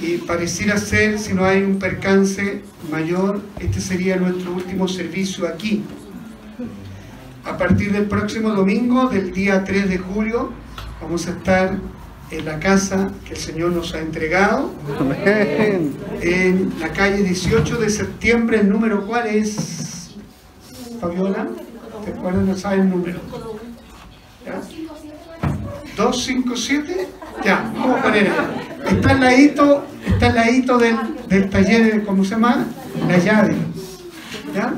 y pareciera ser, si no hay un percance mayor, este sería nuestro último servicio aquí. A partir del próximo domingo, del día 3 de julio, vamos a estar en la casa que el Señor nos ha entregado en la calle 18 de septiembre, el número cuál es, Fabiola, ¿te acuerdas? No sabes el número. ¿Ya? 257, ya, vamos a poner ahí. Está al ladito, está al del, del taller, ¿cómo se llama? La llave. ¿Ya?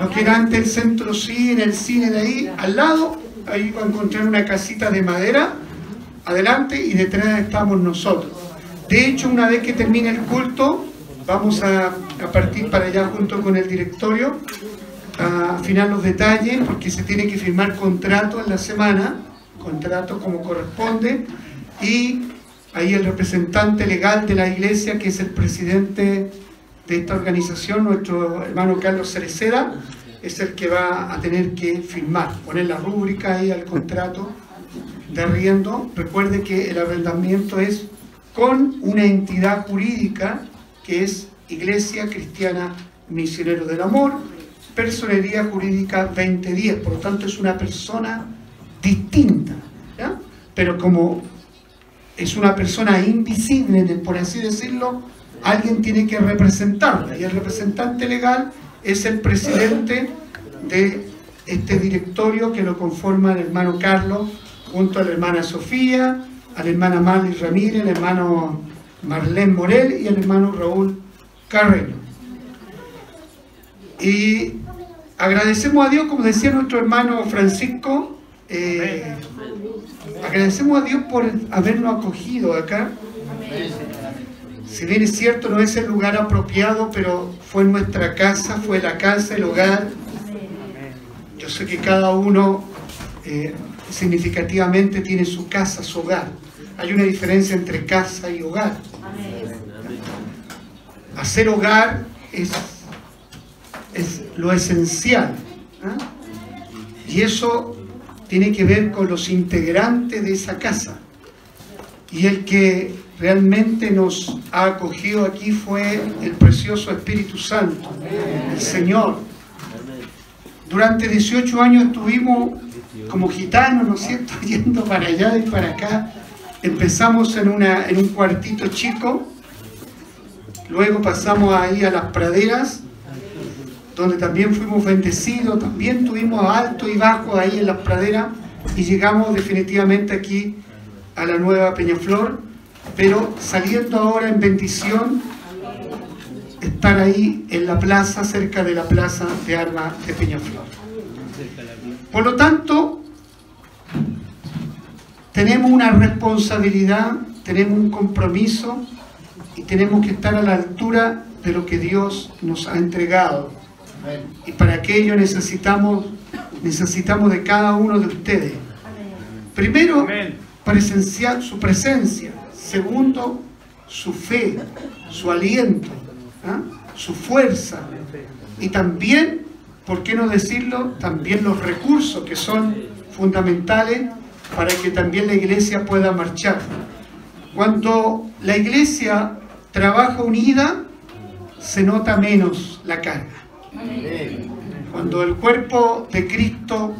Lo que era antes el centro cine, el cine de ahí, al lado, ahí va a encontrar una casita de madera, adelante y detrás estamos nosotros. De hecho, una vez que termine el culto, vamos a, a partir para allá junto con el directorio a afinar los detalles porque se tiene que firmar contrato en la semana, contrato como corresponde, y ahí el representante legal de la iglesia, que es el presidente de esta organización, nuestro hermano Carlos Cereceda, es el que va a tener que firmar, poner la rúbrica ahí al contrato de arriendo. Recuerde que el arrendamiento es con una entidad jurídica que es Iglesia Cristiana Misionero del Amor, Personería Jurídica 2010, por lo tanto es una persona distinta, ¿ya? pero como es una persona invisible, por así decirlo, alguien tiene que representarla y el representante legal es el presidente de este directorio que lo conforma el hermano Carlos junto a la hermana Sofía, a la hermana Marley Ramírez, el hermano Marlene Morel y el hermano Raúl Carreño. Y agradecemos a Dios, como decía nuestro hermano Francisco, eh, agradecemos a Dios por habernos acogido acá. Si bien es cierto, no es el lugar apropiado, pero fue nuestra casa, fue la casa, el hogar. Yo sé que cada uno eh, significativamente tiene su casa, su hogar. Hay una diferencia entre casa y hogar. Hacer hogar es, es lo esencial. ¿ah? Y eso tiene que ver con los integrantes de esa casa. Y el que realmente nos ha acogido aquí fue el precioso Espíritu Santo, el Señor. Durante 18 años estuvimos como gitanos, ¿no es cierto?, yendo para allá y para acá. Empezamos en, una, en un cuartito chico, luego pasamos ahí a las praderas, donde también fuimos bendecidos, también tuvimos alto y bajo ahí en las praderas y llegamos definitivamente aquí a la nueva Peñaflor, pero saliendo ahora en bendición, estar ahí en la plaza, cerca de la plaza de armas de Peñaflor. Por lo tanto, tenemos una responsabilidad, tenemos un compromiso y tenemos que estar a la altura de lo que Dios nos ha entregado. Y para aquello necesitamos, necesitamos de cada uno de ustedes. Primero, presenciar su presencia. Segundo, su fe, su aliento, ¿ah? su fuerza. Y también, ¿por qué no decirlo? También los recursos que son fundamentales para que también la iglesia pueda marchar. Cuando la iglesia trabaja unida, se nota menos la carga. Cuando el cuerpo de Cristo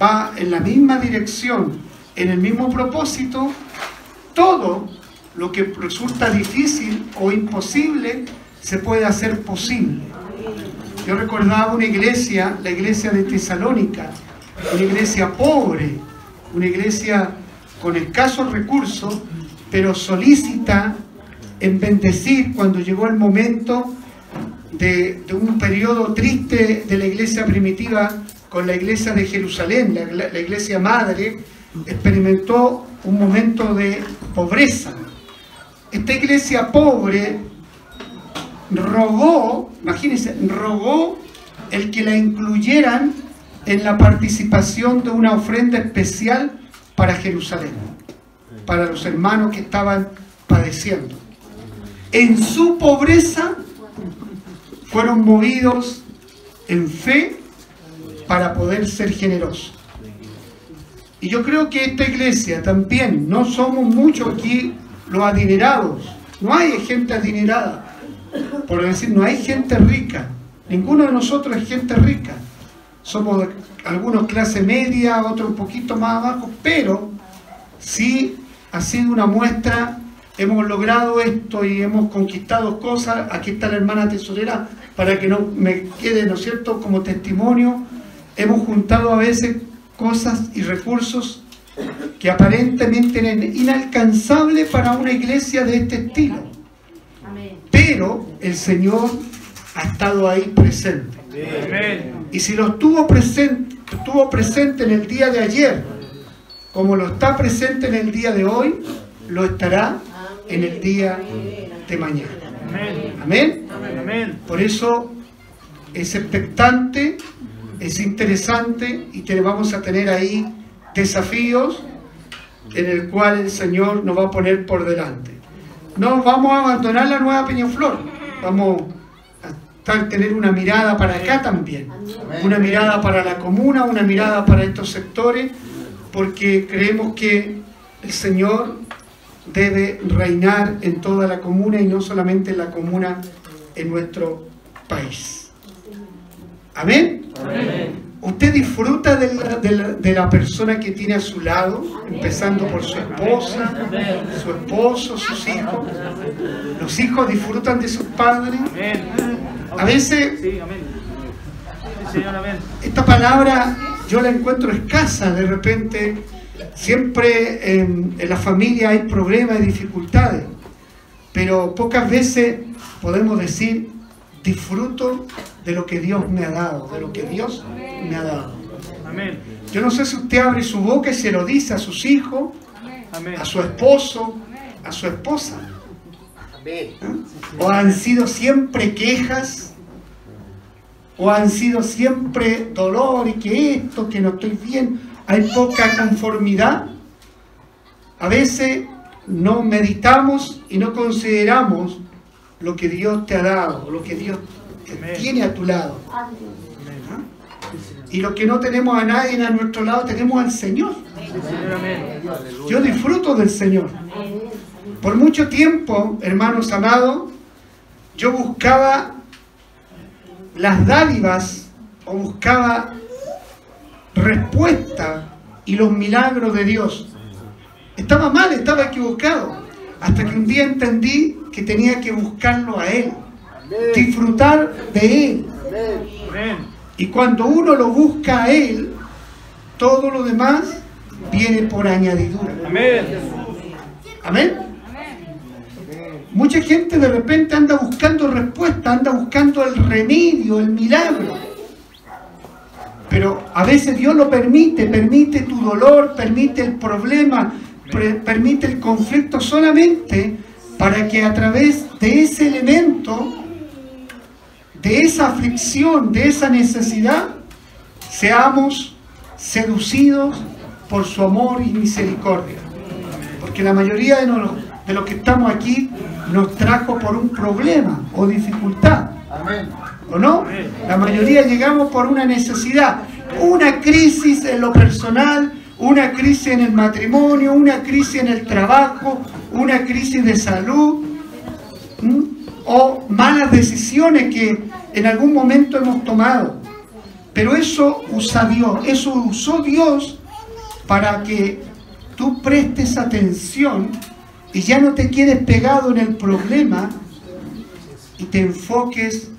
va en la misma dirección, en el mismo propósito, todo lo que resulta difícil o imposible se puede hacer posible. Yo recordaba una iglesia, la iglesia de Tesalónica, una iglesia pobre, una iglesia con escasos recursos, pero solícita en bendecir cuando llegó el momento de, un periodo triste de la iglesia primitiva con la iglesia de Jerusalén, la, la iglesia madre, experimentó un momento de pobreza. Esta iglesia pobre rogó, imagínense, rogó el que la incluyeran en la participación de una ofrenda especial para Jerusalén, para los hermanos que estaban padeciendo. En su pobreza fueron movidos en fe para poder ser generosos. Y yo creo que esta iglesia también, no somos muchos aquí los adinerados, no hay gente adinerada, por decir, no hay gente rica, ninguno de nosotros es gente rica, somos algunos clase media, otros un poquito más abajo, pero sí ha sido una muestra, hemos logrado esto y hemos conquistado cosas, aquí está la hermana tesorera para que no me quede, ¿no es cierto?, como testimonio, hemos juntado a veces cosas y recursos que aparentemente eran inalcanzables para una iglesia de este estilo. Pero el Señor ha estado ahí presente. Y si lo estuvo presente, estuvo presente en el día de ayer, como lo está presente en el día de hoy, lo estará en el día de mañana. Amén. Por eso es expectante, es interesante y te vamos a tener ahí desafíos en el cual el Señor nos va a poner por delante. No vamos a abandonar la nueva Peñaflor, vamos a tener una mirada para acá también, una mirada para la comuna, una mirada para estos sectores, porque creemos que el Señor debe reinar en toda la comuna y no solamente en la comuna en nuestro país. Amén. Usted disfruta de la, de, la, de la, persona que tiene a su lado, empezando por su esposa, su esposo, sus hijos. Los hijos disfrutan de sus padres. A veces, esta palabra yo la encuentro escasa de repente. Siempre en, en la familia hay problemas y dificultades, pero pocas veces podemos decir, disfruto de lo que Dios me ha dado, de lo que Dios me ha dado. Amén. Yo no sé si usted abre su boca y se lo dice a sus hijos, Amén. a su esposo, a su esposa. ¿Eh? O han sido siempre quejas, o han sido siempre dolor y que esto, que no estoy bien, hay poca conformidad. A veces no meditamos y no consideramos lo que Dios te ha dado, lo que Dios tiene a tu lado. Y lo que no tenemos a nadie a nuestro lado, tenemos al Señor. Yo disfruto del Señor. Por mucho tiempo, hermanos amados, yo buscaba las dádivas o buscaba respuesta y los milagros de Dios. Estaba mal, estaba equivocado. Hasta que un día entendí que tenía que buscarlo a Él disfrutar de Él. Y cuando uno lo busca a Él, todo lo demás viene por añadidura. Amén. Amén. Mucha gente de repente anda buscando respuesta, anda buscando el remedio, el milagro. Pero a veces Dios lo permite, permite tu dolor, permite el problema, permite el conflicto solamente para que a través de ese elemento de esa aflicción, de esa necesidad, seamos seducidos por su amor y misericordia. Porque la mayoría de de los que estamos aquí nos trajo por un problema o dificultad. ¿O no? La mayoría llegamos por una necesidad, una crisis en lo personal, una crisis en el matrimonio, una crisis en el trabajo, una crisis de salud o malas decisiones que en algún momento hemos tomado. Pero eso usa Dios, eso usó Dios para que tú prestes atención y ya no te quedes pegado en el problema y te enfoques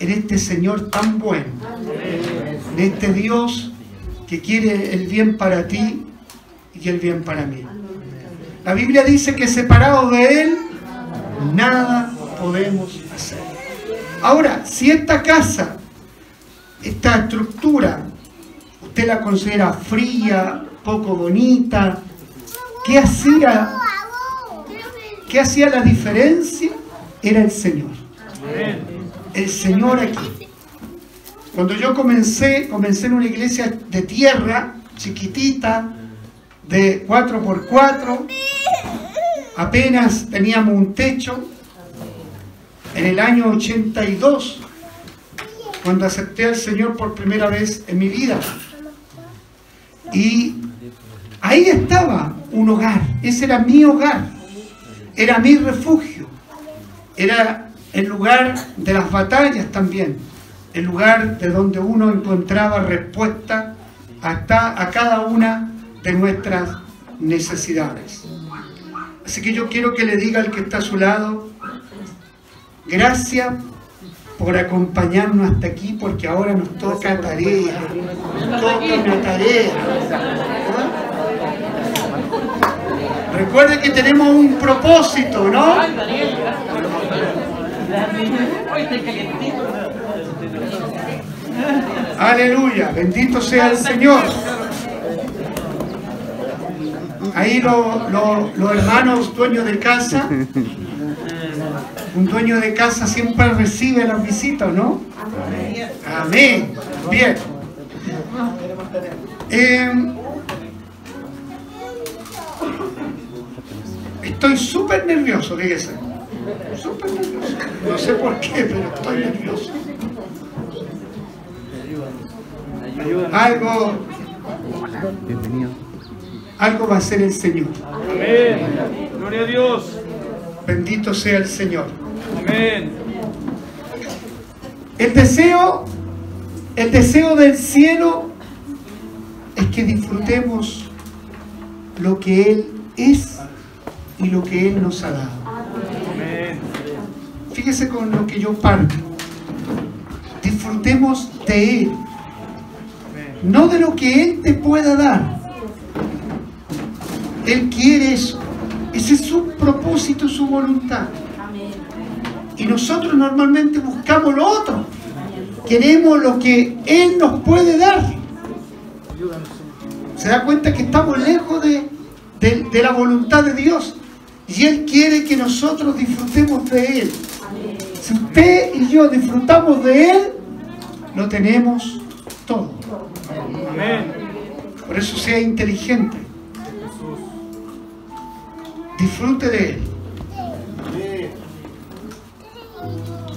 en este Señor tan bueno, en este Dios que quiere el bien para ti y el bien para mí. La Biblia dice que separados de Él, nada podemos hacer. Ahora, si esta casa, esta estructura, usted la considera fría, poco bonita, ¿qué hacía? ¿Qué hacía la diferencia? Era el Señor. El Señor aquí. Cuando yo comencé, comencé en una iglesia de tierra, chiquitita, de 4x4, apenas teníamos un techo, en el año 82, cuando acepté al Señor por primera vez en mi vida. Y ahí estaba un hogar, ese era mi hogar, era mi refugio, era el lugar de las batallas también, el lugar de donde uno encontraba respuesta a, a cada una de nuestras necesidades. Así que yo quiero que le diga al que está a su lado, gracias por acompañarnos hasta aquí, porque ahora nos toca tarea, nos toca una tarea. Recuerde que tenemos un propósito, ¿no? Aleluya, bendito sea el Señor. Ahí los hermanos dueños de casa, un dueño de casa siempre recibe las visitas, ¿no? Amén. Bien. Eh, estoy súper nervioso, fíjese. Súper nervioso. No sé por qué, pero estoy nervioso. Algo. Bienvenido algo va a hacer el Señor. Amén. Gloria a Dios. Bendito sea el Señor. Amén. El deseo, el deseo del cielo es que disfrutemos lo que Él es y lo que Él nos ha dado. Fíjese con lo que yo parto. Disfrutemos de Él, no de lo que Él te pueda dar él quiere eso. Ese es su propósito, su voluntad. Y nosotros normalmente buscamos lo otro. Queremos lo que Él nos puede dar. Se da cuenta que estamos lejos de, de, la voluntad de Dios. Y Él quiere que nosotros disfrutemos de Él. Si usted y yo disfrutamos de Él, lo tenemos todo. Por eso sea inteligente disfrute de él.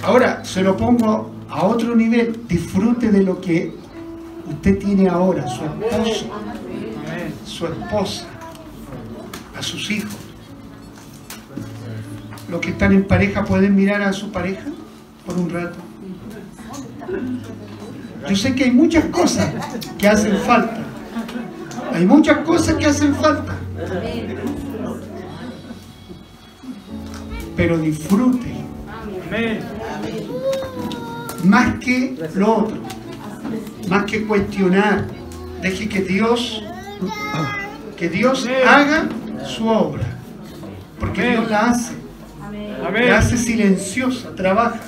Ahora, se lo pongo a otro nivel, disfrute de lo que usted tiene ahora, su esposo, su esposa, a sus hijos. Los que están en pareja pueden mirar a su pareja por un rato. Yo sé que hay muchas cosas que hacen falta. Hay muchas cosas que hacen falta pero disfrute. Más que lo otro, más que cuestionar, deje que Dios, que Dios haga su obra, porque Dios la hace, la hace silenciosa, trabaja.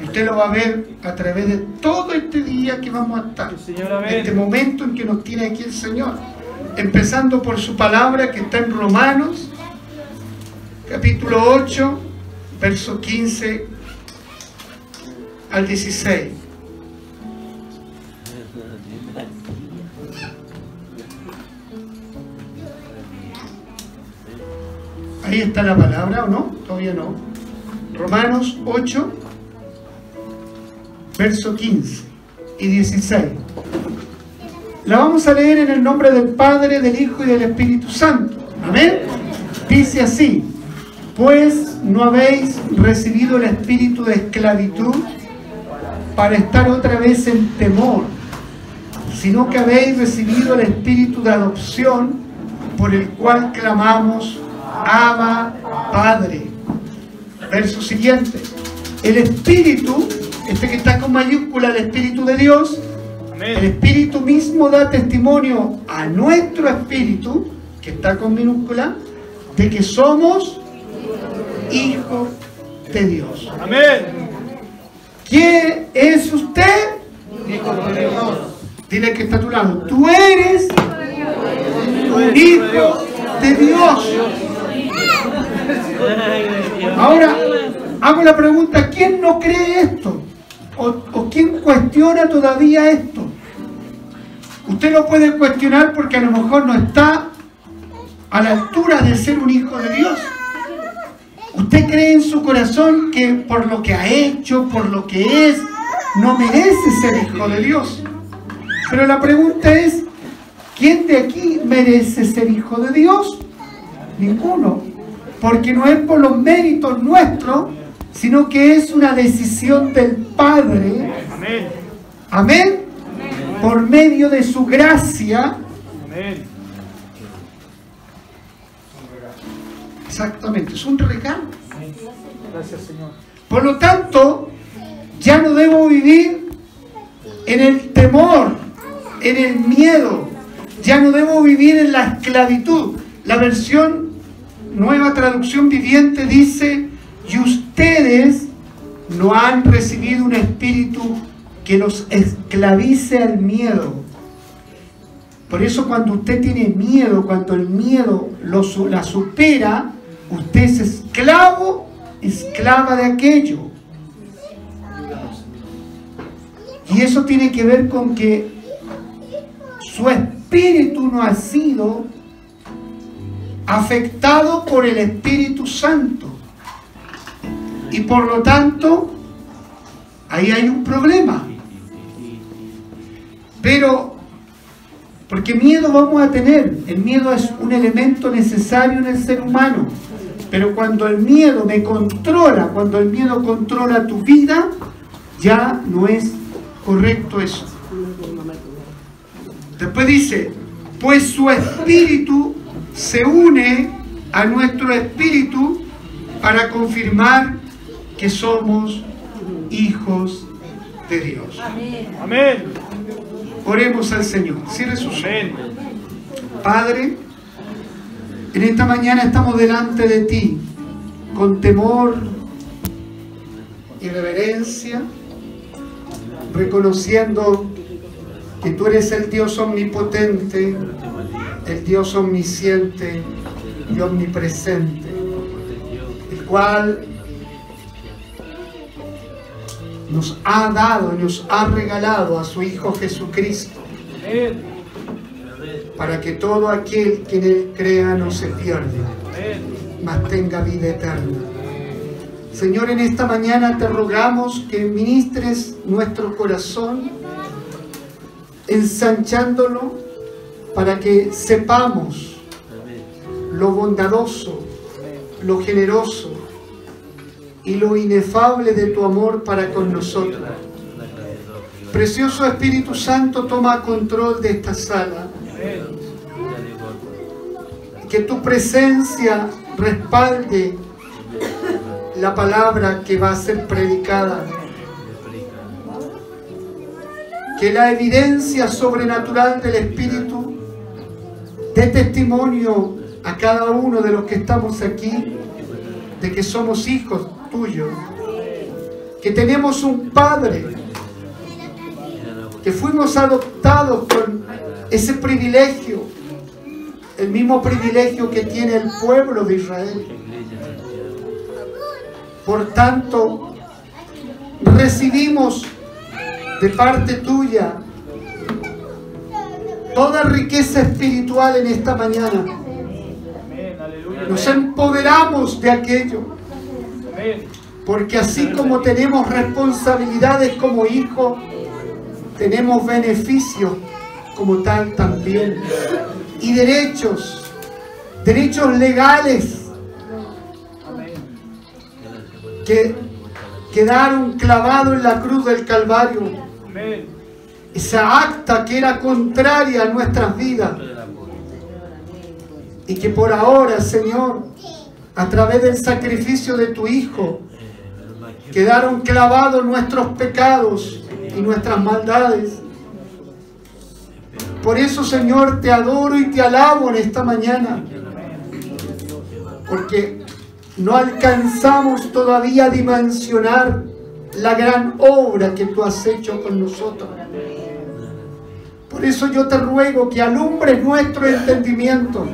Y usted lo va a ver a través de todo este día que vamos a estar, este momento en que nos tiene aquí el Señor, empezando por su palabra que está en Romanos capítulo 8, verso 15 al 16. Ahí está la palabra, ¿o no? Todavía no. Romanos 8, verso 15 y 16. La vamos a leer en el nombre del Padre, del Hijo y del Espíritu Santo. Amén. Dice así pues no habéis recibido el espíritu de esclavitud para estar otra vez en temor, sino que habéis recibido el espíritu de adopción, por el cual clamamos, Abba Padre. Verso siguiente. El Espíritu, este que está con mayúscula, el Espíritu de Dios, el. Espíritu mismo da testimonio a nuestro Espíritu, que está con minúscula, de que somos hijos de Dios. Amén. ¿Quién es usted? Dile que está a tu lado. Tú eres un hijo de Dios. Ahora, hago la pregunta, ¿quién no cree esto? ¿O, o quién cuestiona todavía esto? Usted lo puede cuestionar porque a lo mejor no está a la altura de ser un hijo de Dios. Usted cree en su corazón que por lo que ha hecho, por lo que es, no merece ser hijo de Dios. Pero la pregunta es, ¿quién de aquí merece ser hijo de Dios? Ninguno. Porque no es por los méritos nuestros, sino que es una decisión del Padre. Amén. Amén. Por medio de su gracia. Amén. Exactamente, es un regalo. Gracias, Señor. Por lo tanto, ya no debo vivir en el temor, en el miedo. Ya no debo vivir en la esclavitud. La versión nueva traducción viviente dice, y ustedes no han recibido un espíritu que los esclavice al miedo. Por eso cuando usted tiene miedo, cuando el miedo lo, la supera, usted es esclavo, esclava de aquello. Y eso tiene que ver con que su espíritu no ha sido afectado por el Espíritu Santo. Y por lo tanto, ahí hay un problema. Pero, porque miedo vamos a tener, el miedo es un elemento necesario en el ser humano. Pero cuando el miedo me controla, cuando el miedo controla tu vida, ya no es correcto eso. Después dice, pues su espíritu se une a nuestro espíritu para confirmar que somos hijos de Dios. Amén. Oremos al Señor. Cierre sus. Amén. Padre, en esta mañana estamos delante de ti con temor y reverencia, reconociendo que tú eres el Dios omnipotente, el Dios omnisciente y omnipresente, el cual nos ha dado nos ha regalado a su Hijo Jesucristo para que todo aquel que en él crea no se pierda, mas tenga vida eterna. Señor, en esta mañana te rogamos que ministres nuestro corazón, ensanchándolo para que sepamos lo bondadoso, lo generoso y lo inefable de tu amor para con nosotros. Precioso Espíritu Santo, toma control de esta sala. Que tu presencia respalde la palabra que va a ser predicada. Que la evidencia sobrenatural del Espíritu dé testimonio a cada uno de los que estamos aquí de que somos hijos tuyos. Que tenemos un Padre. Que fuimos adoptados con ese privilegio. El mismo privilegio que tiene el pueblo de Israel. Por tanto, recibimos de parte tuya toda riqueza espiritual en esta mañana. Nos empoderamos de aquello, porque así como tenemos responsabilidades como hijos, tenemos beneficios como tal también. Y derechos, derechos legales que quedaron clavados en la cruz del Calvario. Esa acta que era contraria a nuestras vidas, Y que por ahora, Señor, a través del sacrificio de tu Hijo, quedaron clavados nuestros pecados y nuestras maldades. Por eso, Señor, te adoro y te alabo en esta mañana. Porque no alcanzamos todavía a dimensionar la gran obra que tú has hecho con nosotros. Por eso yo te ruego que alumbres nuestro entendimiento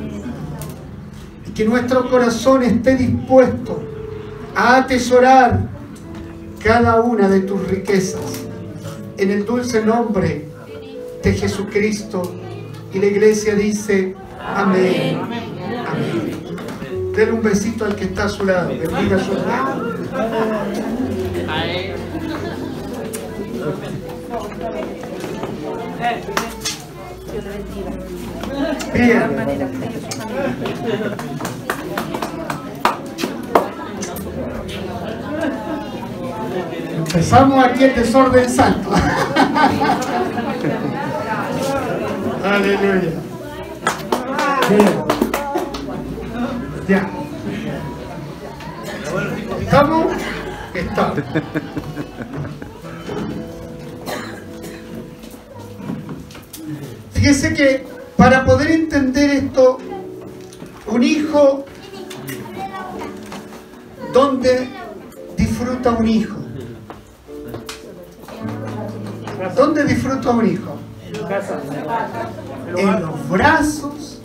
y que nuestro corazón esté dispuesto a atesorar cada una de tus riquezas en el dulce nombre de Jesucristo. Y la iglesia dice, amén. Amén. Un besito al que está a su lado. Bendiga su. Bien. Empezamos aquí el desorden santo. Aleluya. Bien. Ya. ¿Estamos? Estamos. Fíjese que para poder entender esto, un hijo, ¿dónde disfruta un hijo? ¿Dónde disfruta un hijo? En los brazos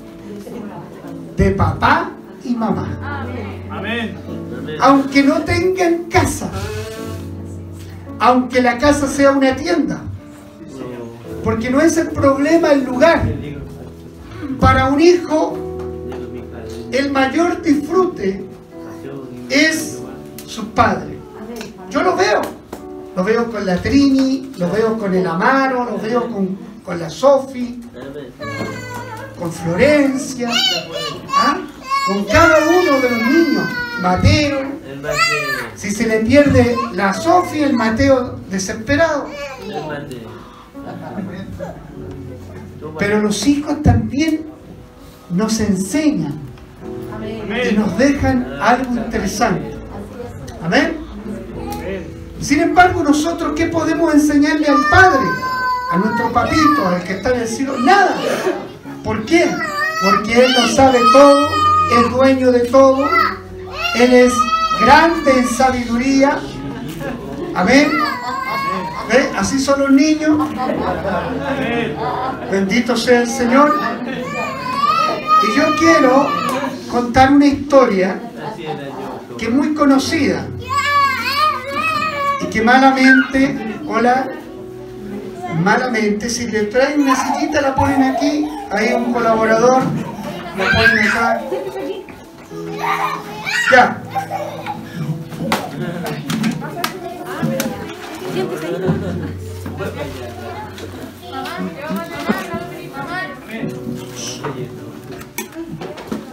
de papá y mamá. Aunque no tengan casa, aunque la casa sea una tienda, porque no es el problema el lugar. Para un hijo, el mayor disfrute es su padre. Yo lo veo. Lo veo con la Trini, lo veo con el Amaro, lo veo con, con la Sofi, con Florencia, ¿ah? con cada uno de los niños. Mateo, si se le pierde la Sofi, el Mateo desesperado. Pero los hijos también nos enseñan y nos dejan algo interesante. Amén. Sin embargo, nosotros, ¿qué podemos enseñarle al Padre? A nuestro papito, al que está en el cielo. Nada. ¿Por qué? Porque Él lo sabe todo, es dueño de todo, Él es grande en sabiduría. Amén. ¿Ve? Así son los niños. Bendito sea el Señor. Y yo quiero contar una historia que es muy conocida y que malamente, hola, malamente, si le traen una sillita la ponen aquí, hay un colaborador, lo ponen acá. Ya,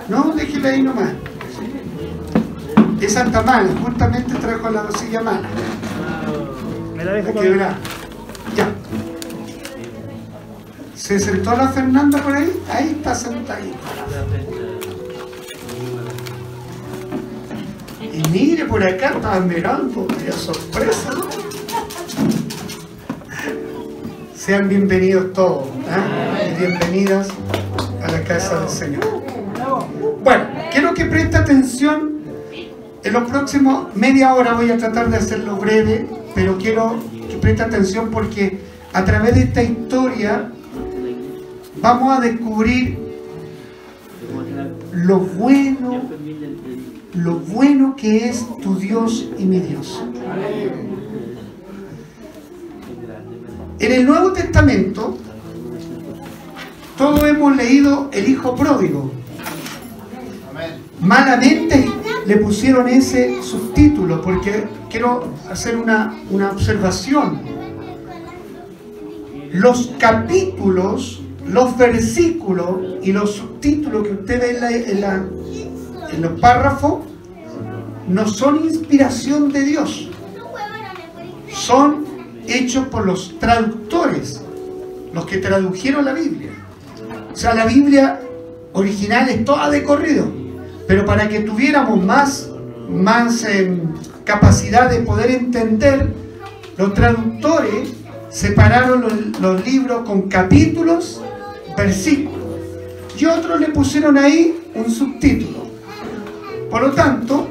no, déjela ahí nomás. Es Santa Mala, justamente trajo la silla mala. Me la dejo. Ya. ¿Se sentó la Fernanda por ahí? Ahí está sentadita. Y mire por acá, estaba mirando, qué sorpresa. ¿no? Sean bienvenidos todos, ¿ah? y bienvenidas a la casa del Señor. Bueno, quiero que preste atención. En los próximos media hora voy a tratar de hacerlo breve, pero quiero que preste atención porque a través de esta historia vamos a descubrir lo bueno, lo bueno que es tu Dios y mi Dios. En el Nuevo Testamento, todos hemos leído el Hijo Pródigo. Malamente le pusieron ese subtítulo porque quiero hacer una, una observación. Los capítulos, los versículos y los subtítulos que usted ve en, en la- en los párrafos no son inspiración de Dios, son hechos por los traductores, los que tradujeron la Biblia. O sea, la Biblia originales, todas de corrido. Pero para que tuviéramos más, más eh, capacidad de poder entender, los traductores separaron los, los libros con capítulos, versículos. Y otros le pusieron ahí un subtítulo. Por lo tanto,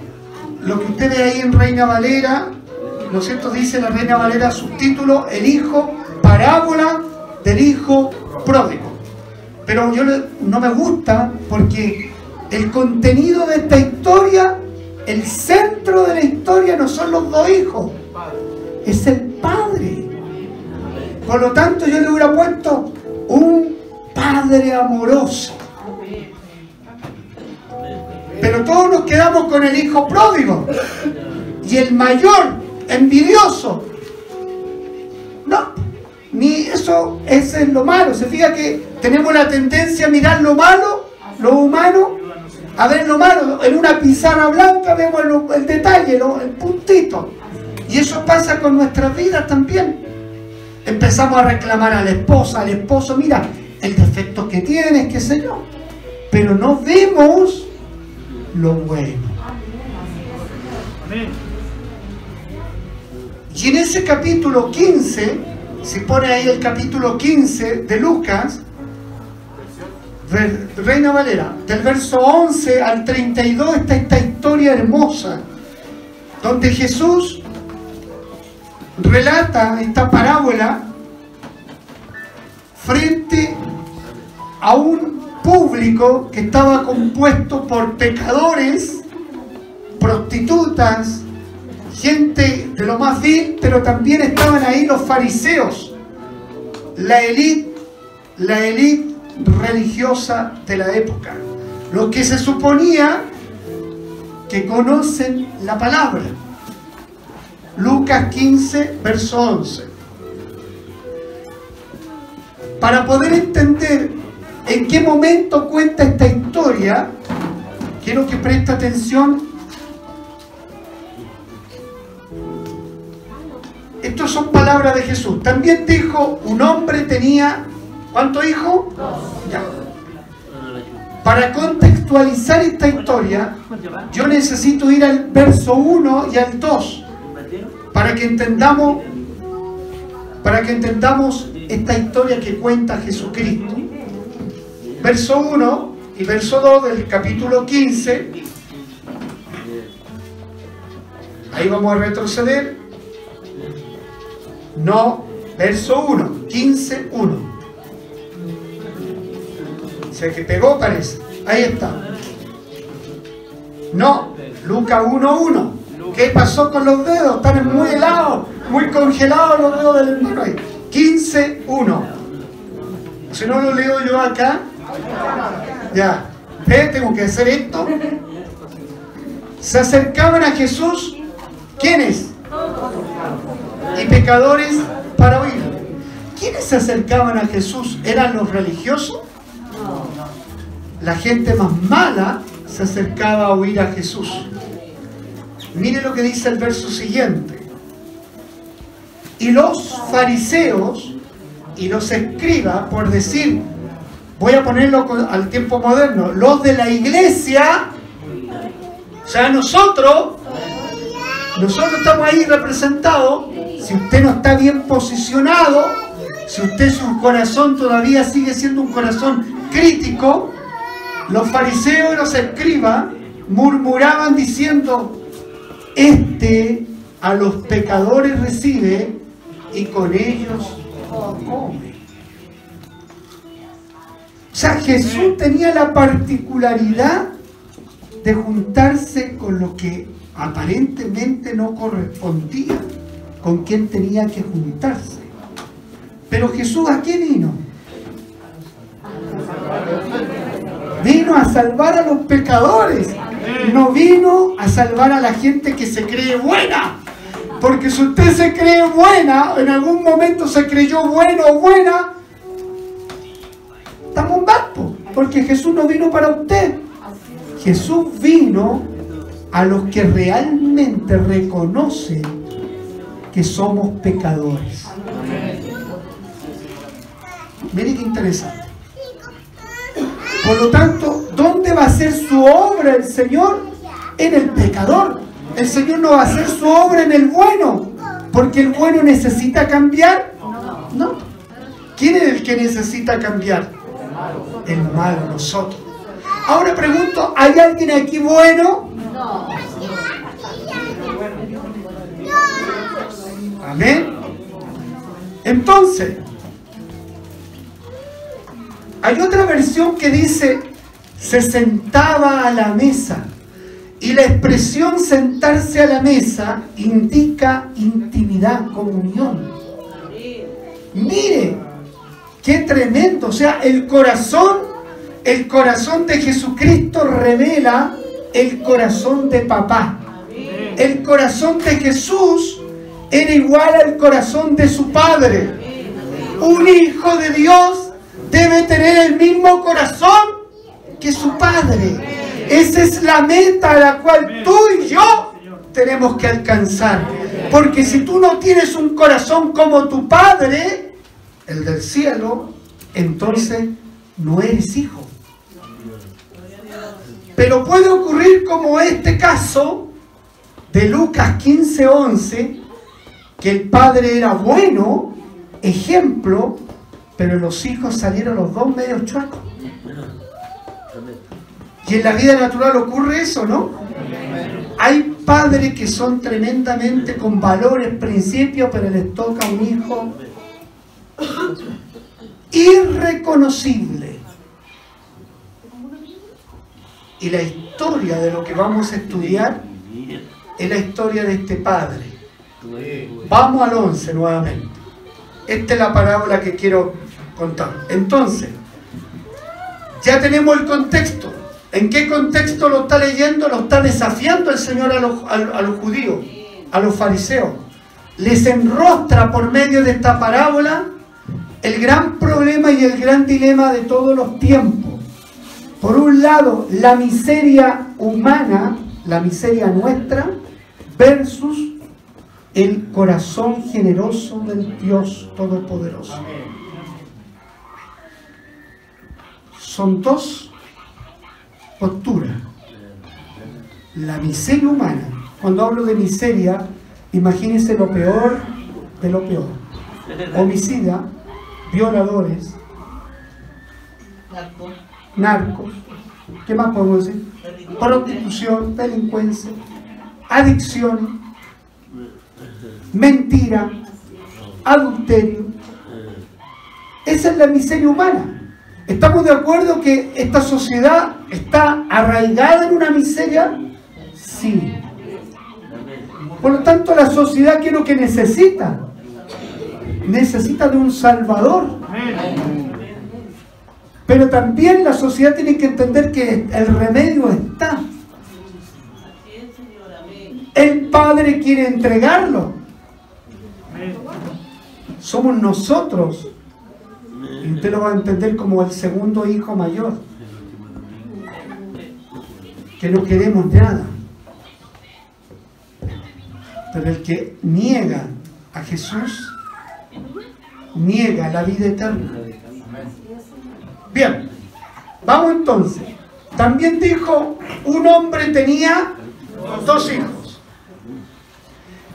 lo que usted ve ahí en Reina Valera, ¿no es cierto? Dice la Reina Valera subtítulo, el hijo, parábola del hijo pródigo. Pero yo no me gusta porque el contenido de esta historia, el centro de la historia no son los dos hijos, es el padre. Por lo tanto, yo le hubiera puesto un padre amoroso. Pero todos nos quedamos con el hijo pródigo. Y el mayor, envidioso. No, ni eso, es lo malo. Se fija que tenemos la tendencia a mirar lo malo, lo humano, a ver lo malo. En una pizarra blanca vemos el detalle, el puntito. Y eso pasa con nuestras vidas también. Empezamos a reclamar a la esposa, al esposo, mira, el defecto que tienes, qué sé yo. Pero no vemos lo bueno. Amén. Y en ese capítulo 15, si pone ahí el capítulo 15 de Lucas, Re- Reina Valera, del verso 11 al 32 está esta historia hermosa, donde Jesús relata esta parábola frente a un público que estaba compuesto por pecadores, prostitutas, gente de lo más vil, pero también estaban ahí los fariseos, la élite, la élite religiosa de la época, los que se suponía que conocen la palabra. Lucas 15, verso 11. Para poder entender en qué momento cuenta esta historia, quiero que preste atención Estas son palabras de Jesús. También dijo, un hombre tenía, ¿cuántos hijos? Ya. Para contextualizar esta historia, yo necesito ir al verso 1 y al 2 para que entendamos para que entendamos esta historia que cuenta Jesucristo. Verso 1 y verso 2 del capítulo 15. Ahí vamos a retroceder. No, verso 1, 15, 1. Se que pegó parece. Ahí está. No, Lucas 1, 1. ¿Qué pasó con los dedos? Están muy helados, muy congelados los dedos del hermano ahí. 15, 1. Si no lo leo yo acá, ya. ¿Ve? Tengo que hacer esto. Se acercaban a Jesús. ¿Quiénes? Y pecadores para oír. ¿Quiénes se acercaban a Jesús? ¿Eran los religiosos? La gente más mala se acercaba a oír a Jesús. Mire lo que dice el verso siguiente. Y los fariseos y los escribas, por decir, voy a ponerlo al tiempo moderno, los de la iglesia, o sea, nosotros, nosotros estamos ahí representados. Si usted no está bien posicionado, si usted su corazón todavía sigue siendo un corazón crítico, los fariseos y los escribas murmuraban diciendo, este a los pecadores recibe y con ellos come. O sea, Jesús tenía la particularidad de juntarse con lo que aparentemente no correspondía con quien tenía que juntarse. Pero Jesús a qué vino? Vino a salvar a los pecadores. No vino a salvar a la gente que se cree buena. Porque si usted se cree buena, en algún momento se creyó bueno o buena, estamos po, porque Jesús no vino para usted. Jesús vino a los que realmente reconocen que somos pecadores. Mire qué interesante. Por lo tanto, hacer su obra el Señor en el pecador. El Señor no va a hacer su obra en el bueno, porque el bueno necesita cambiar. No. ¿Quién es el que necesita cambiar? El malo, nosotros. Ahora pregunto, ¿hay alguien aquí bueno? Amén. Entonces, hay otra versión que dice, se sentaba a la mesa. Y la expresión sentarse a la mesa indica intimidad, comunión. Mire, qué tremendo. O sea, el corazón, el corazón de Jesucristo revela el corazón de papá. El corazón de Jesús era igual al corazón de su padre. Un hijo de Dios debe tener el mismo corazón que su padre. Esa es la meta a la cual tú y yo tenemos que alcanzar. Porque si tú no tienes un corazón como tu padre, el del cielo, entonces no eres hijo. Pero puede ocurrir como este caso de Lucas 15:11, que el padre era bueno, ejemplo, pero los hijos salieron los dos medio chuecos. Y en la vida natural ocurre eso, ¿no? Hay padres que son tremendamente con valores, principios, pero les toca un hijo irreconocible. Y la historia de lo que vamos a estudiar es la historia de este padre. Vamos al 11 nuevamente. Esta es la parábola que quiero contar. Entonces, ya tenemos el contexto. ¿En qué contexto lo está leyendo? Lo está desafiando el Señor a los, a, los judíos, a los fariseos. Les enrostra por medio de esta parábola el gran problema y el gran dilema de todos los tiempos. Por un lado, la miseria humana, la miseria nuestra, versus el corazón generoso del Dios Todopoderoso. Son dos posturas. La miseria humana. Cuando hablo de miseria, imagínense lo peor de lo peor. Homicida, violadores, narcos, ¿qué más podemos decir? Prostitución, delincuencia, adicción, mentira, adulterio. Esa es la miseria humana. ¿Estamos de acuerdo que esta sociedad está arraigada en una miseria? Sí. Por lo tanto, la sociedad, ¿qué es lo que necesita? Necesita de un salvador. Pero también la sociedad tiene que entender que el remedio está. El Padre quiere entregarlo. Somos nosotros. Y usted lo va a entender como el segundo hijo mayor. Que no queremos nada. Pero el que niega a Jesús, niega la vida eterna. Bien, vamos entonces. También dijo, un hombre tenía dos hijos.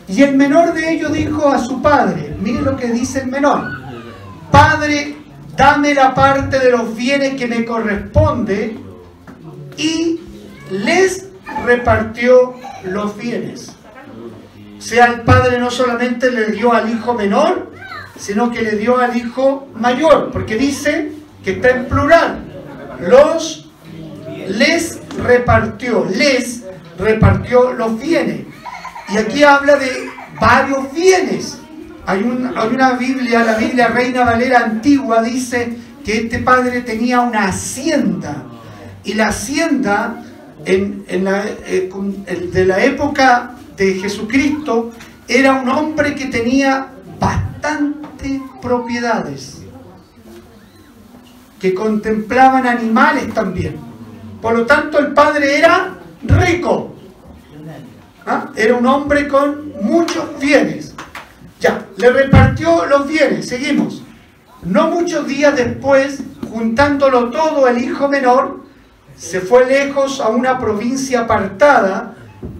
Y el menor de ellos dijo a su padre, mire lo que dice el menor, Padre, dame la parte de los bienes que me corresponde y les repartió los bienes. O sea, el padre no solamente le dio al hijo menor, sino que le dio al hijo mayor, porque dice que está en plural. Los les repartió, les repartió los bienes. Y aquí habla de varios bienes. Hay, una Biblia, la Biblia Reina Valera antigua dice que este padre tenía una hacienda. Y la hacienda en, en la, eh, de la época de Jesucristo era un hombre que tenía bastantes propiedades, que contemplaban animales también. Por lo tanto, el padre era rico. ¿Ah? Era un hombre con muchos bienes. Ya, le repartió los bienes, seguimos. No muchos días después, juntándolo todo el hijo menor, se fue lejos a una provincia apartada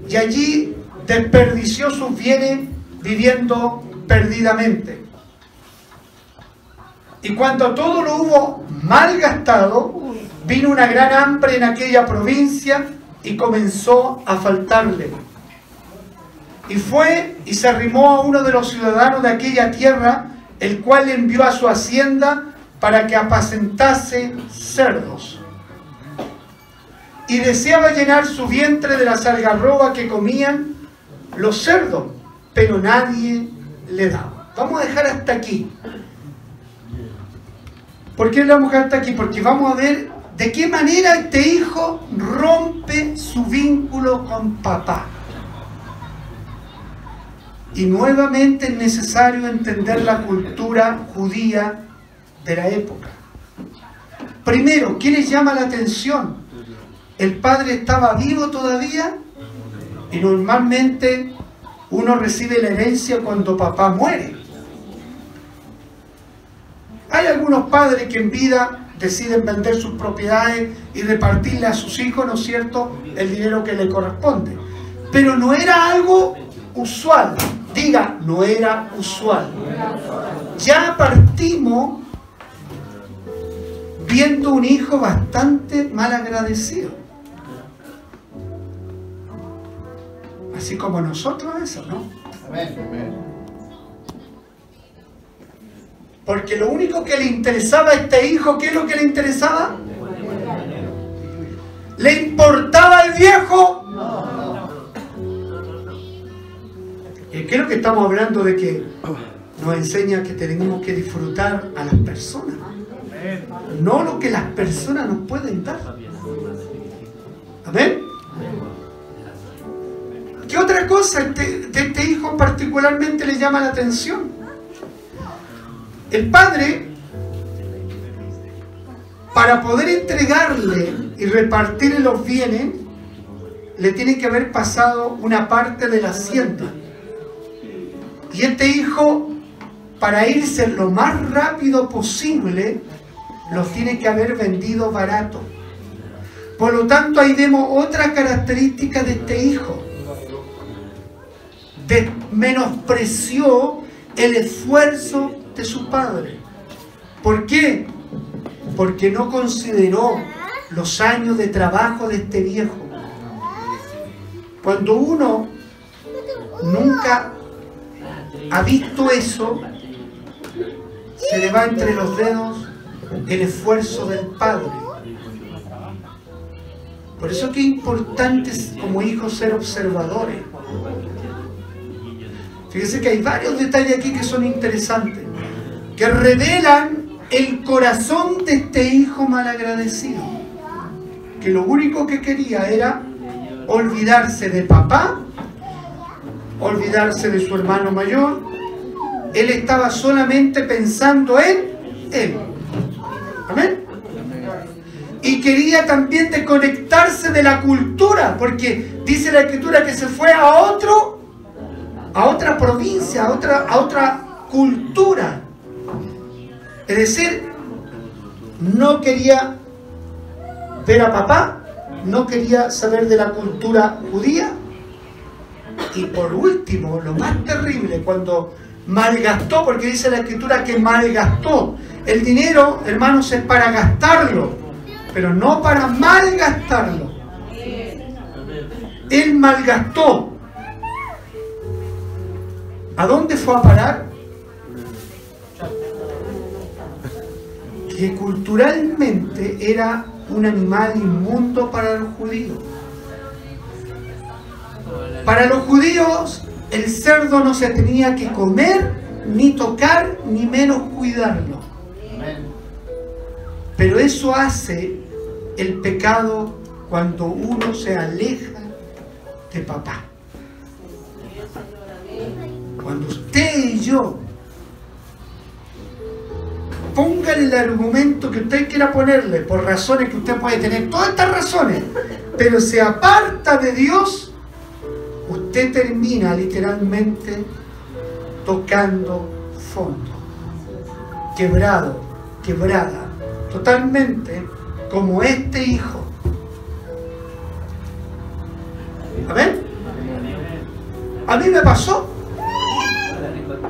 y allí desperdició sus bienes viviendo perdidamente. Y cuando todo lo hubo mal gastado, vino una gran hambre en aquella provincia y comenzó a faltarle. Y fue y se arrimó a uno de los ciudadanos de aquella tierra, el cual envió a su hacienda para que apacentase cerdos. Y deseaba llenar su vientre de las algarrobas que comían los cerdos, pero nadie le daba. Vamos a dejar hasta aquí. ¿Por qué le vamos a dejar hasta aquí? Porque vamos a ver de qué manera este hijo rompe su vínculo con papá. Y nuevamente es necesario entender la cultura judía de la época. Primero, ¿qué les llama la atención? El padre estaba vivo todavía y normalmente uno recibe la herencia cuando papá muere. Hay algunos padres que en vida deciden vender sus propiedades y repartirle a sus hijos, ¿no es cierto?, el dinero que le corresponde. Pero no era algo usual. Diga, no era usual. Ya partimos viendo un hijo bastante mal agradecido. Así como nosotros eso, ¿no? Porque lo único que le interesaba a este hijo, ¿qué es lo que le interesaba? ¿Le importaba el viejo? ¿Qué es lo que estamos hablando de que nos enseña que tenemos que disfrutar a las personas? No lo que las personas nos pueden dar. Amén. ¿Qué otra cosa de este hijo particularmente le llama la atención? El padre, para poder entregarle y repartirle los bienes, le tiene que haber pasado una parte de la hacienda. Y este hijo, para irse lo más rápido posible, los tiene que haber vendido barato. Por lo tanto, ahí vemos otra característica de este hijo. menospreció el esfuerzo de su padre. ¿Por qué? Porque no consideró los años de trabajo de este viejo. Cuando uno nunca ha visto eso, se le va entre los dedos el esfuerzo del padre. Por eso que es como hijos ser observadores. Fíjense que hay varios detalles aquí que son interesantes, que revelan el corazón de este hijo malagradecido, que lo único que quería era olvidarse de papá, olvidarse de su hermano mayor, él estaba solamente pensando en él. Amén. Y quería también desconectarse de la cultura, porque dice la escritura que se fue a otro, a otra provincia, a otra, a otra cultura. Es decir, no quería ver a papá, no quería saber de la cultura judía. Y por último, lo más terrible, cuando malgastó, porque dice la escritura que malgastó. El dinero, hermanos, es para gastarlo, pero no para malgastarlo. Él malgastó. ¿A dónde fue a parar? Que culturalmente era un animal inmundo para los judíos. Para los judíos el cerdo no se tenía que comer, ni tocar, ni menos cuidarlo. Pero eso hace el pecado cuando uno se aleja de papá. Cuando usted y yo póngale el argumento que usted quiera ponerle, por razones que usted puede tener, todas estas razones, pero se aparta de Dios, usted termina literalmente tocando fondo, quebrado, quebrada, totalmente como este hijo. Amén. A mí me pasó.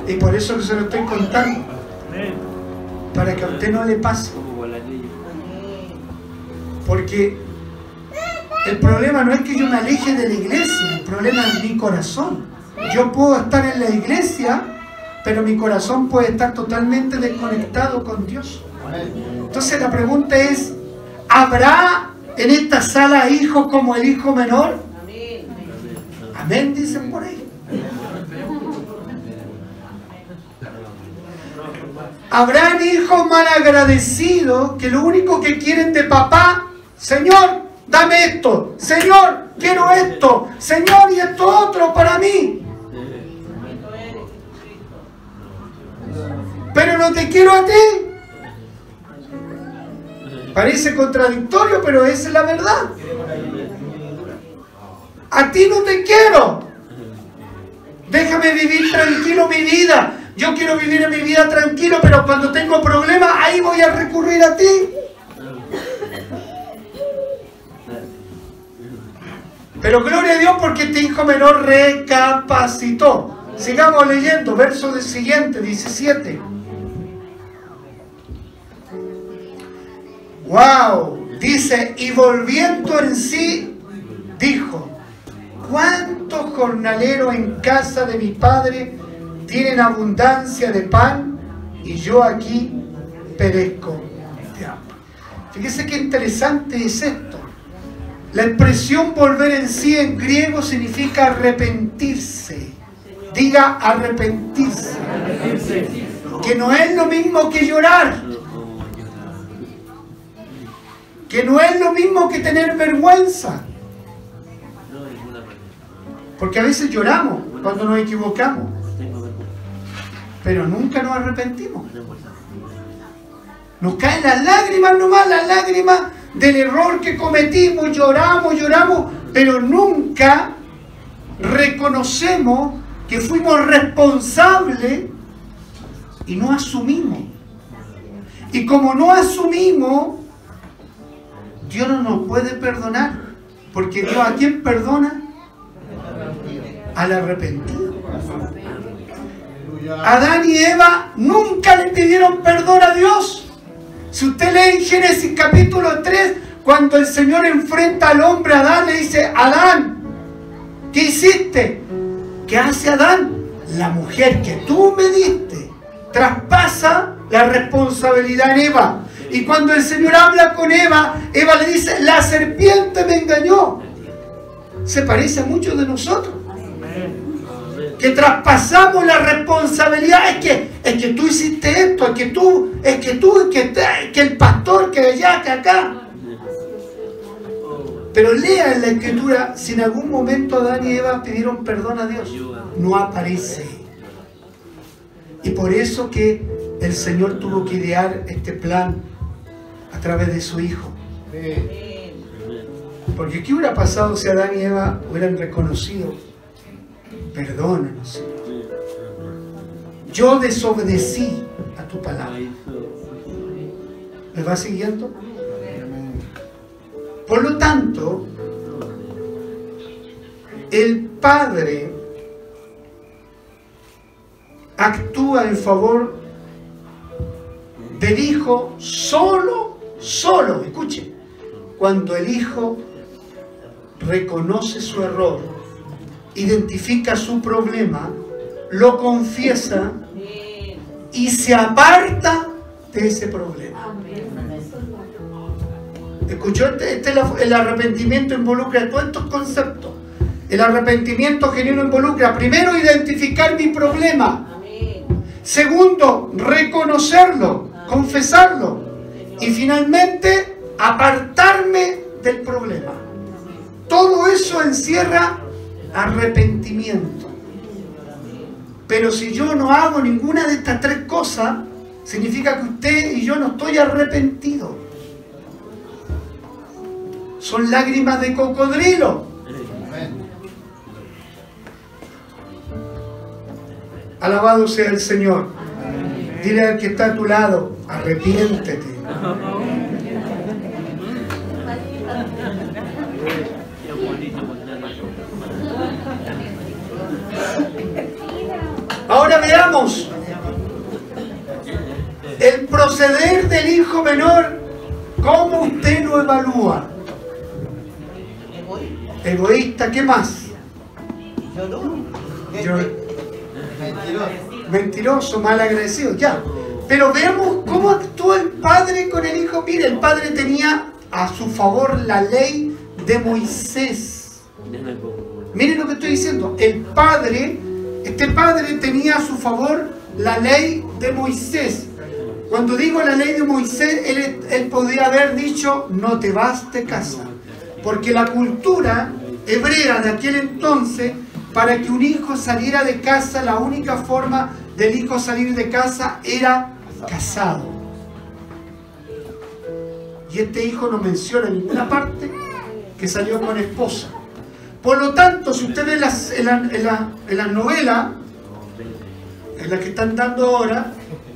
Y por eso que se lo estoy contando. Para que a usted no le pase. Porque el problema no es que yo me aleje de la iglesia, el problema es mi corazón. Yo puedo estar en la iglesia, pero mi corazón puede estar totalmente desconectado con Dios. Entonces la pregunta es, ¿habrá en esta sala hijos como el hijo menor? Amén, dicen por ahí. Habrán hijos malagradecidos que lo único que quieren de papá, Señor, dame esto, Señor, quiero esto, Señor, y esto otro para mí. Pero no te quiero a ti. Parece contradictorio, pero esa es la verdad. A ti no te quiero. Déjame vivir tranquilo mi vida. Yo quiero vivir mi vida tranquilo, pero cuando tengo problemas, ahí voy a recurrir a ti. Pero gloria a Dios porque este hijo menor recapacitó. Sigamos leyendo, verso del siguiente, 17. Wow, dice, y volviendo en sí, dijo, ¿cuántos jornaleros en casa de mi padre tienen abundancia de pan y yo aquí perezco de hambre? Fíjese qué interesante es esto. La expresión volver en sí en griego significa arrepentirse. Diga arrepentirse. Que no es lo mismo que llorar. Que no es lo mismo que tener vergüenza. Porque a veces lloramos cuando nos equivocamos. Pero nunca nos arrepentimos. Nos caen las lágrimas nomás, las lágrimas del error que cometimos, lloramos, lloramos, pero nunca reconocemos que fuimos responsables y no asumimos. Y como no asumimos, Dios no nos puede perdonar, porque Dios a quién perdona? Al arrepentido. Adán y Eva nunca le pidieron perdón a Dios. Si usted lee en Génesis capítulo 3, cuando el Señor enfrenta al hombre Adán, le dice, Adán, ¿qué hiciste? ¿Qué hace Adán? La mujer que tú me diste traspasa la responsabilidad en Eva. Y cuando el Señor habla con Eva, Eva le dice, la serpiente me engañó. Se parece a muchos de nosotros que traspasamos la responsabilidad, es que, es que tú hiciste esto, es que tú, es que tú, es que, que el pastor, que allá, que acá. Pero lea en la escritura si en algún momento Adán y Eva pidieron perdón a Dios. No aparece. Y por eso que el Señor tuvo que idear este plan a través de su Hijo. Porque ¿qué hubiera pasado si Adán y Eva hubieran reconocido perdónanos, Señor. Yo desobedecí a tu palabra. ¿Me va siguiendo? Por lo tanto, el Padre actúa en favor del Hijo solo, solo, escuche, cuando el Hijo reconoce su error identifica su problema, lo confiesa y se aparta de ese problema. ¿Escuchó? Este, este el arrepentimiento involucra todos estos conceptos. El arrepentimiento genuino involucra, primero, identificar mi problema. Segundo, reconocerlo, confesarlo. Y finalmente, apartarme del problema. Todo eso encierra arrepentimiento. Pero si yo no hago ninguna de estas tres cosas, significa que usted y yo no estoy arrepentido. Son lágrimas de cocodrilo. Alabado sea el Señor. Dile al que está a tu lado, arrepiéntete. Hijo menor, ¿cómo usted lo evalúa? Egoísta, ¿qué más? Yo no. Yo- Mentiroso. mentiroso, mal agradecido, ya. Pero veamos cómo actuó el padre con el hijo. Mire, el padre tenía a su favor la ley de Moisés. Miren lo que estoy diciendo. El padre, este padre tenía a su favor la ley de Moisés. Cuando digo la ley de Moisés, él, él podía haber dicho, no te vas de casa. Porque la cultura hebrea de aquel entonces, para que un hijo saliera de casa, la única forma del hijo salir de casa era casado. Y este hijo no menciona en ninguna parte que salió con esposa. Por lo tanto, si usted ve las, en, la, en, en la novela, en la que están dando ahora,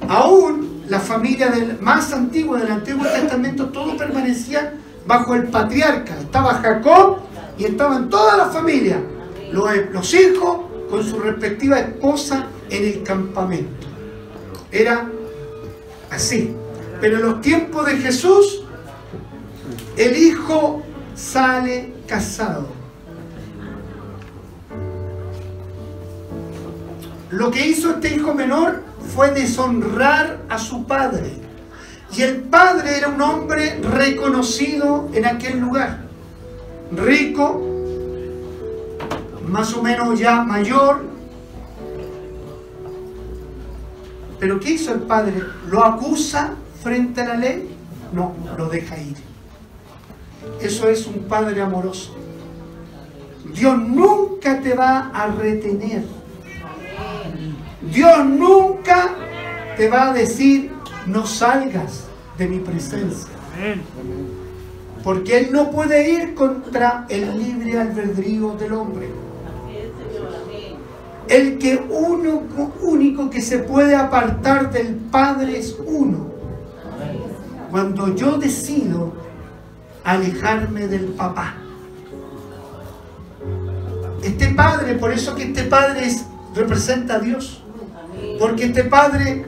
aún la familia del, más antigua del Antiguo Testamento, todo permanecía bajo el patriarca. Estaba Jacob y estaban toda la familia, los, los hijos con su respectiva esposa en el campamento. Era así. Pero en los tiempos de Jesús, el hijo sale casado. Lo que hizo este hijo menor fue deshonrar a su padre. Y el padre era un hombre reconocido en aquel lugar. Rico, más o menos ya mayor. Pero ¿qué hizo el padre? ¿Lo acusa frente a la ley? No, lo deja ir. Eso es un padre amoroso. Dios nunca te va a retener. Dios nunca te va a decir, no salgas de mi presencia. Porque Él no puede ir contra el libre albedrío del hombre. El que uno, único que se puede apartar del Padre es uno. Cuando yo decido alejarme del papá. Este padre, por eso que este padre es- representa a Dios. Porque este padre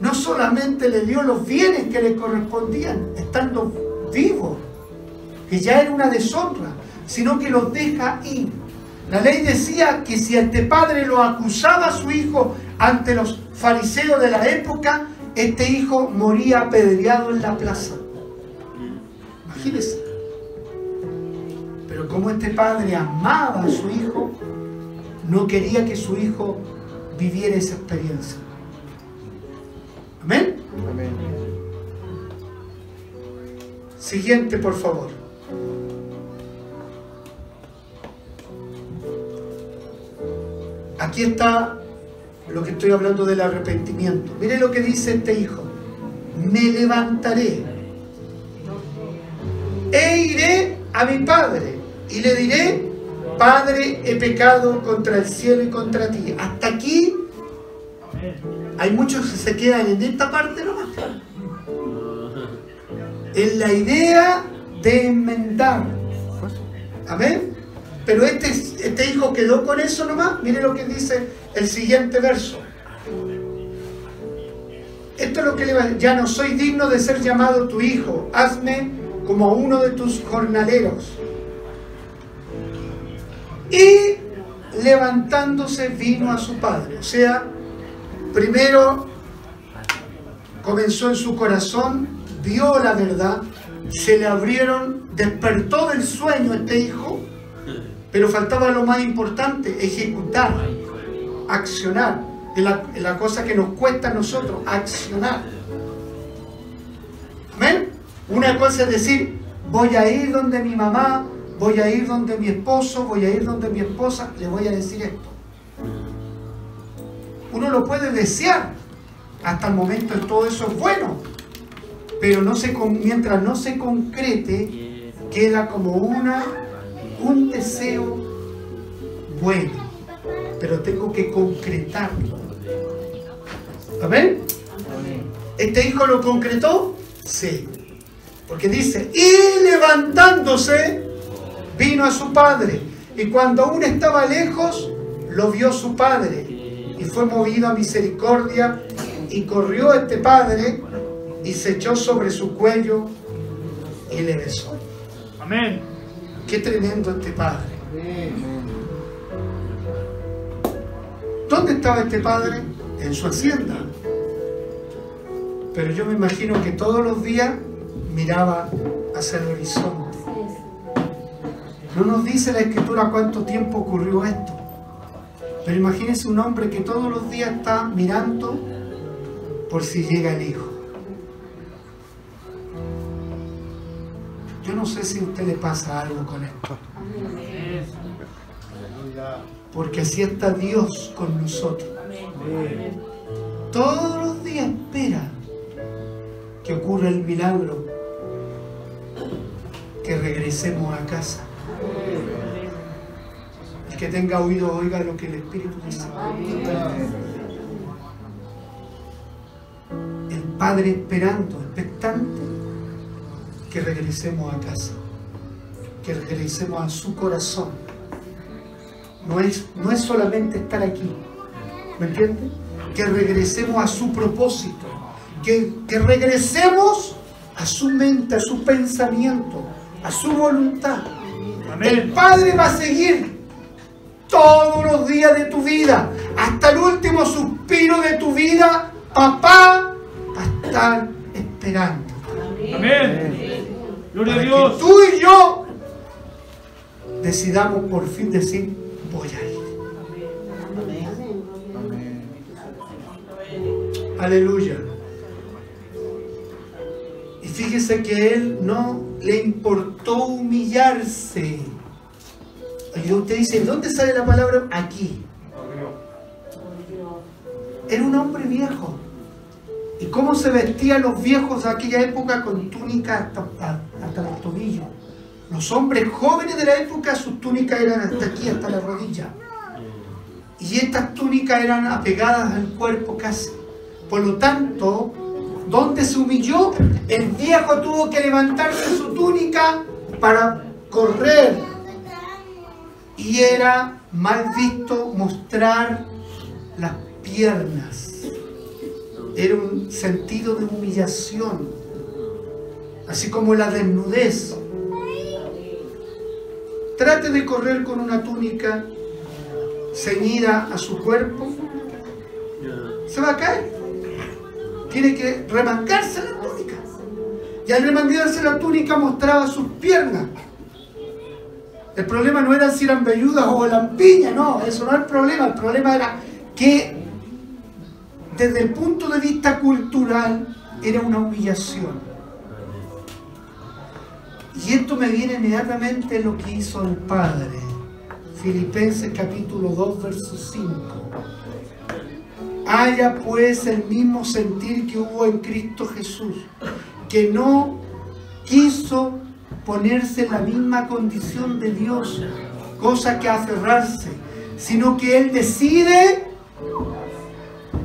no solamente le dio los bienes que le correspondían, estando vivo, que ya era una deshonra, sino que los deja ir. La ley decía que si este padre lo acusaba a su hijo ante los fariseos de la época, este hijo moría apedreado en la plaza. Imagínense. Pero como este padre amaba a su hijo, no quería que su hijo viviera esa experiencia. Amén. Siguiente, por favor. Aquí está lo que estoy hablando del arrepentimiento. Mire lo que dice este hijo. Me levantaré e iré a mi padre y le diré, Padre, he pecado contra el cielo y contra ti. Hasta aquí hay muchos que se quedan en esta parte nomás. En la idea de enmendar. Amén. Pero este, este hijo quedó con eso nomás. Mire lo que dice el siguiente verso. Esto es lo que le va Ya no soy digno de ser llamado tu hijo. Hazme como uno de tus jornaleros. Y levantándose vino a su padre. O sea, primero comenzó en su corazón, vio la verdad, se le abrieron, despertó del sueño este hijo, pero faltaba lo más importante, ejecutar, accionar. Es la, cosa que nos cuesta a nosotros, accionar. Amén. Una cosa es decir, voy a ir donde mi mamá, voy a ir donde mi esposo, voy a ir donde mi esposa, le voy a decir esto. Uno lo puede desear. Hasta el momento todo eso es bueno. Pero no se, mientras no se concrete, queda como una, un deseo bueno. Pero tengo que concretarlo. ¿Amén? ¿Este hijo lo concretó? Sí. Porque dice, y levantándose, vino a su padre. Y cuando aún estaba lejos, lo vio su padre. Y fue movido a misericordia. Y corrió este padre y se echó sobre su cuello y le besó. Amén. Qué tremendo este padre. ¿Dónde estaba este padre? En su hacienda. Pero yo me imagino que todos los días miraba hacia el horizonte. No nos dice la escritura cuánto tiempo ocurrió esto. Pero imagínese un hombre que todos los días está mirando por si llega el hijo. Yo no sé si a usted le pasa algo con esto. Porque así está Dios con nosotros. Todos los días espera que ocurra el milagro, que regresemos a casa. El que tenga oído oiga lo que el Espíritu dice. El Padre esperando, expectante, que regresemos a casa, que regresemos a su corazón. No es, no es solamente estar aquí, ¿me entiende? Que regresemos a su propósito, que, que regresemos a su mente, a su pensamiento, a su voluntad. El Amén. Padre va a seguir todos los días de tu vida, hasta el último suspiro de tu vida. Papá va a estar esperando. Amén. Gloria a Dios. que tú y yo decidamos por fin decir, voy a ir. Aleluya. Y fíjese que él no le importó humillarse. Y usted dice, ¿dónde sale la palabra? Aquí. Era un hombre viejo. ¿Y cómo se vestían los viejos de aquella época con túnicas hasta, hasta los tobillos? Los hombres jóvenes de la época, sus túnicas eran hasta aquí, hasta la rodilla. Y estas túnicas eran apegadas al cuerpo casi. Por lo tanto, donde se humilló, el viejo tuvo que levantarse su túnica para correr. Y era mal visto mostrar las piernas. Era un sentido de humillación, así como la desnudez. Trate de correr con una túnica ceñida a su cuerpo. Se va a caer. Tiene que remangarse la túnica. Y al remangarse la túnica mostraba sus piernas. El problema no era si eran velludas o lampiñas, no, eso no era el problema. El problema era que desde el punto de vista cultural era una humillación. Y esto me viene inmediatamente lo que hizo el Padre. Filipenses capítulo 2, verso 5. Haya pues el mismo sentir que hubo en Cristo Jesús, que no quiso ponerse en la misma condición de Dios, cosa que aferrarse, sino que Él decide,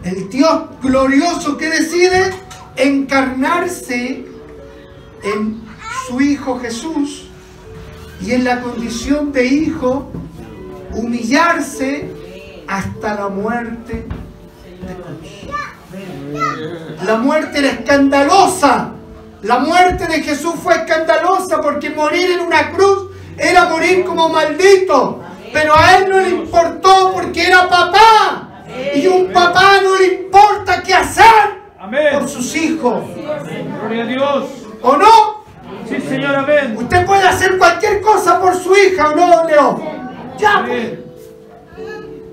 el Dios glorioso que decide encarnarse en su Hijo Jesús y en la condición de Hijo humillarse hasta la muerte. La muerte era escandalosa. La muerte de Jesús fue escandalosa porque morir en una cruz era morir como maldito. Pero a él no le importó porque era papá. Y un papá no le importa qué hacer por sus hijos. Gloria a Dios. ¿O no? Sí, Señor, amén. Usted puede hacer cualquier cosa por su hija, ¿o no, Leo? Ya, pues.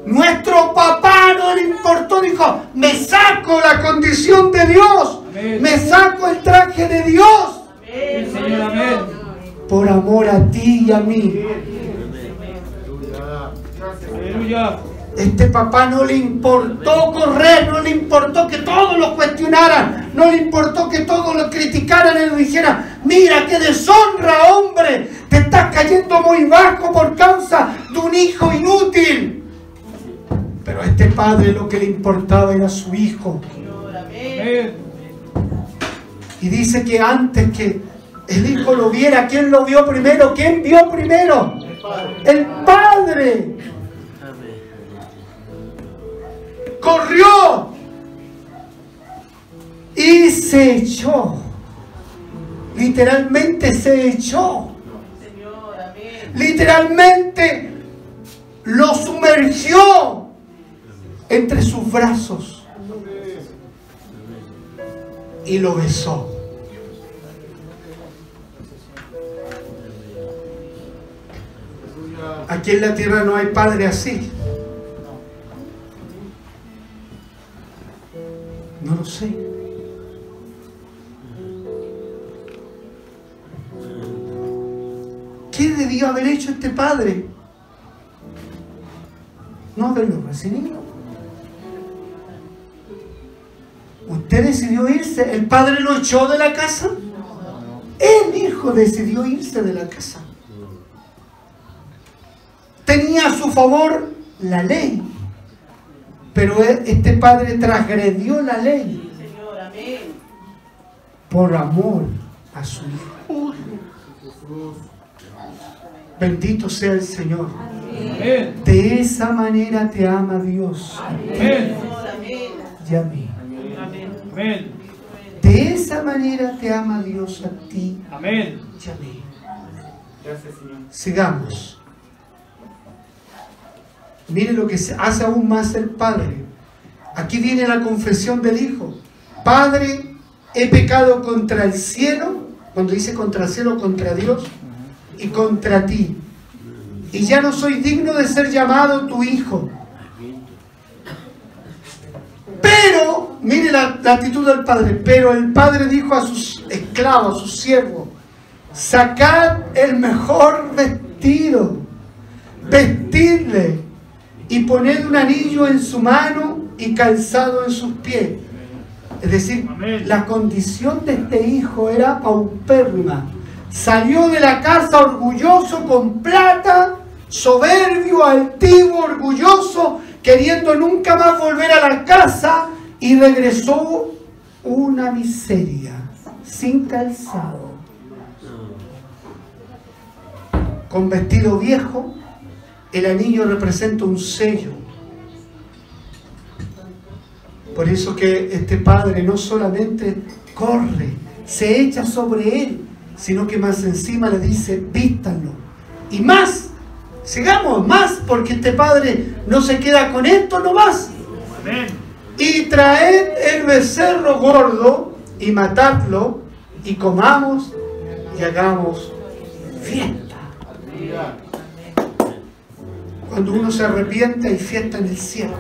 Nuestro papá no le importó, dijo, me saco la condición de Dios, Amén. me saco el traje de Dios Señor, amén. por amor a ti y a mí. Aleluya. Este papá no le importó correr, no le importó que todos lo cuestionaran, no le importó que todos lo criticaran y le dijeran, mira qué deshonra, hombre, te estás cayendo muy bajo por causa de un hijo inútil. Pero a este padre lo que le importaba era su hijo. Y dice que antes que el hijo lo viera, ¿quién lo vio primero? ¿Quién vio primero? El padre. Corrió. y se echó. Literalmente se echó. Literalmente lo sumergió entre sus brazos y lo besó. Aquí en la tierra no hay padre así. No lo sé. ¿Qué debió haber hecho este padre? No haberlo recibido. Usted decidió irse. El padre lo echó de la casa. El hijo decidió irse de la casa. Tenía a su favor la ley. Pero e- este padre transgredió la ley por amor a su hijo. Bendito sea el Señor. Amén. De esa manera te ama Dios amén. y a mí. Amén. De esa manera te ama Dios a ti Amén. y a mí. Gracias, Señor. Sigamos. Mire lo que se- hace aún más el Padre. Aquí viene la confesión del Hijo. Padre, he pecado contra el cielo, cuando dice contra el cielo, contra Dios, y contra ti. Y ya no soy digno de ser llamado tu Hijo. Pero, mire la, la actitud del Padre, pero el Padre dijo a sus esclavos, a sus siervos, sacad el mejor vestido, vestidle y poned un anillo en su mano y calzado en sus pies. Es decir, Amén. la condición de este hijo era paupérrima. Salió de la casa orgulloso con plata, soberbio, altivo, orgulloso, queriendo nunca más volver a la casa y regresó una miseria, sin calzado, con vestido viejo, el anillo representa un sello. Por eso que este padre no solamente corre, se echa sobre él, sino que más encima le dice, vístanlo. Y más, sigamos más, porque este padre no se queda con esto nomás. Amén. Y traed el becerro gordo y matadlo y comamos y hagamos fiesta. Cuando uno se arrepiente hay fiesta en el cielo.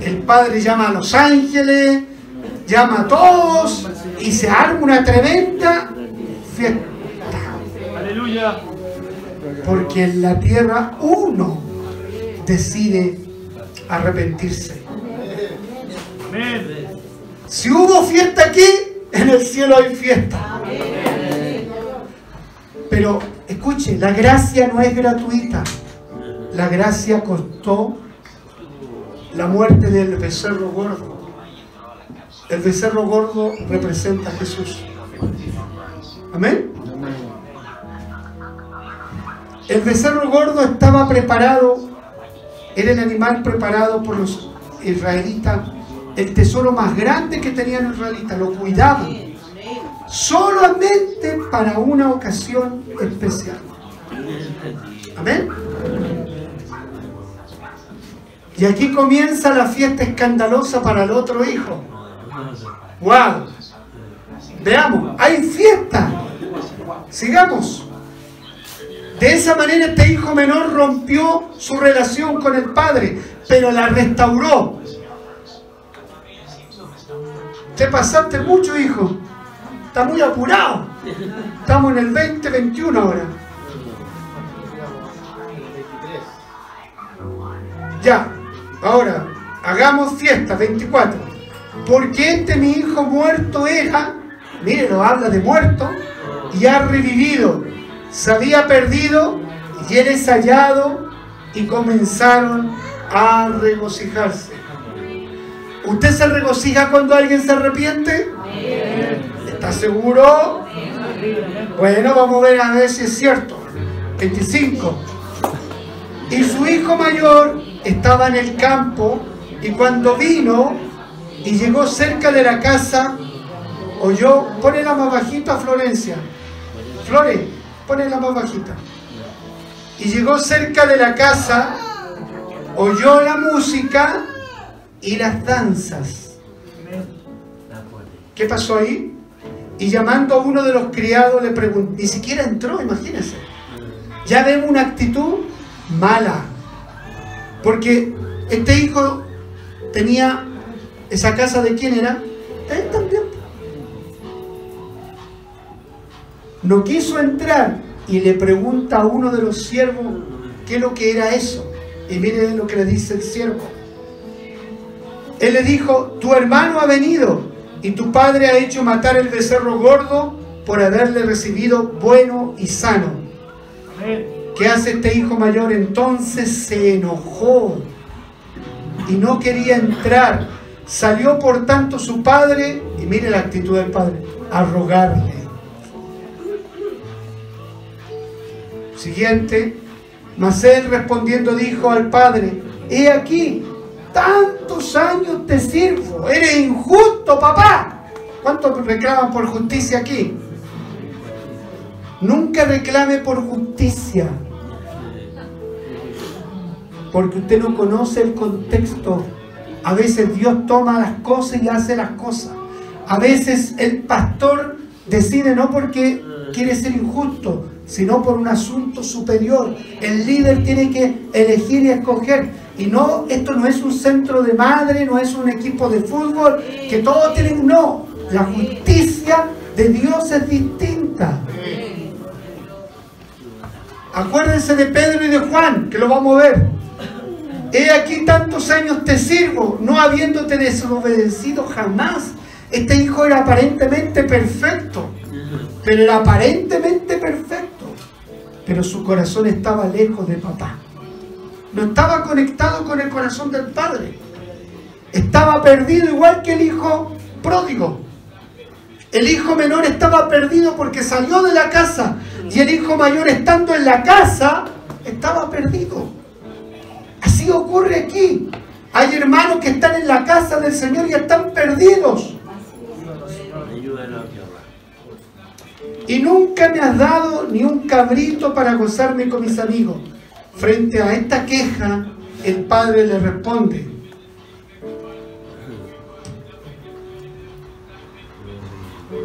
El Padre llama a los ángeles, llama a todos y se arma una tremenda fiesta. Aleluya. Porque en la tierra uno decide arrepentirse. Si hubo fiesta aquí, en el cielo hay fiesta. Pero escuche, la gracia no es gratuita. La gracia costó la muerte del becerro gordo. El becerro gordo representa a Jesús. Amén. El becerro gordo estaba preparado, era el animal preparado por los israelitas, el tesoro más grande que tenían los israelitas, lo cuidaban solamente para una ocasión especial. Amén. Y aquí comienza la fiesta escandalosa para el otro hijo. ¡Wow! Veamos, hay fiesta. Sigamos. De esa manera este hijo menor rompió su relación con el padre, pero la restauró. Te pasaste mucho, hijo. Está muy apurado. Estamos en el 2021 ahora. Ya, ahora, hagamos fiesta, 24. Porque este mi hijo muerto era, mire, lo habla de muerto, y ha revivido. Se había perdido y él es hallado y comenzaron a regocijarse. ¿Usted se regocija cuando alguien se arrepiente? ¿Está seguro? Bueno, vamos a ver a ver si es cierto. 25. Y su hijo mayor estaba en el campo y cuando vino Y llegó cerca de la casa, oyó, ponela más bajita Florencia. Flore, ponela más bajita. Y llegó cerca de la casa, oyó la música y las danzas. ¿Qué pasó ahí? Y llamando a uno de los criados le preguntó, ni siquiera entró, imagínense. Ya vemos una actitud mala. Porque este hijo tenía esa casa de quién era? De él también. No quiso entrar y le pregunta a uno de los siervos qué es lo que era eso. Y miren lo que le dice el siervo. Él le dijo, tu hermano ha venido y tu padre ha hecho matar el becerro gordo por haberle recibido bueno y sano. ¿Qué hace este hijo mayor? Entonces se enojó y no quería entrar. Salió por tanto su padre, y mire la actitud del padre, a rogarle. Siguiente, mas él respondiendo dijo al padre, he aquí, tantos años te sirvo, eres injusto papá. ¿Cuántos reclaman por justicia aquí? Nunca reclame por justicia. Porque usted no conoce el contexto. A veces Dios toma las cosas y hace las cosas. A veces el pastor decide no porque quiere ser injusto, sino por un asunto superior. El líder tiene que elegir y escoger. Y no, esto no es un centro de madre, no es un equipo de fútbol, que todos tienen, no. La justicia de Dios es distinta. Acuérdense de Pedro y de Juan, que lo vamos a ver. He aquí tantos años te sirvo, no habiéndote desobedecido jamás. Este hijo era aparentemente perfecto, pero era aparentemente perfecto. Pero su corazón estaba lejos de papá. No estaba conectado con el corazón del padre. Estaba perdido igual que el hijo pródigo. El hijo menor estaba perdido porque salió de la casa y el hijo mayor estando en la casa estaba perdido. Así ocurre aquí. Hay hermanos que están en la casa del Señor y están perdidos. Y nunca me has dado ni un cabrito para gozarme con mis amigos. Frente a esta queja, el padre le responde,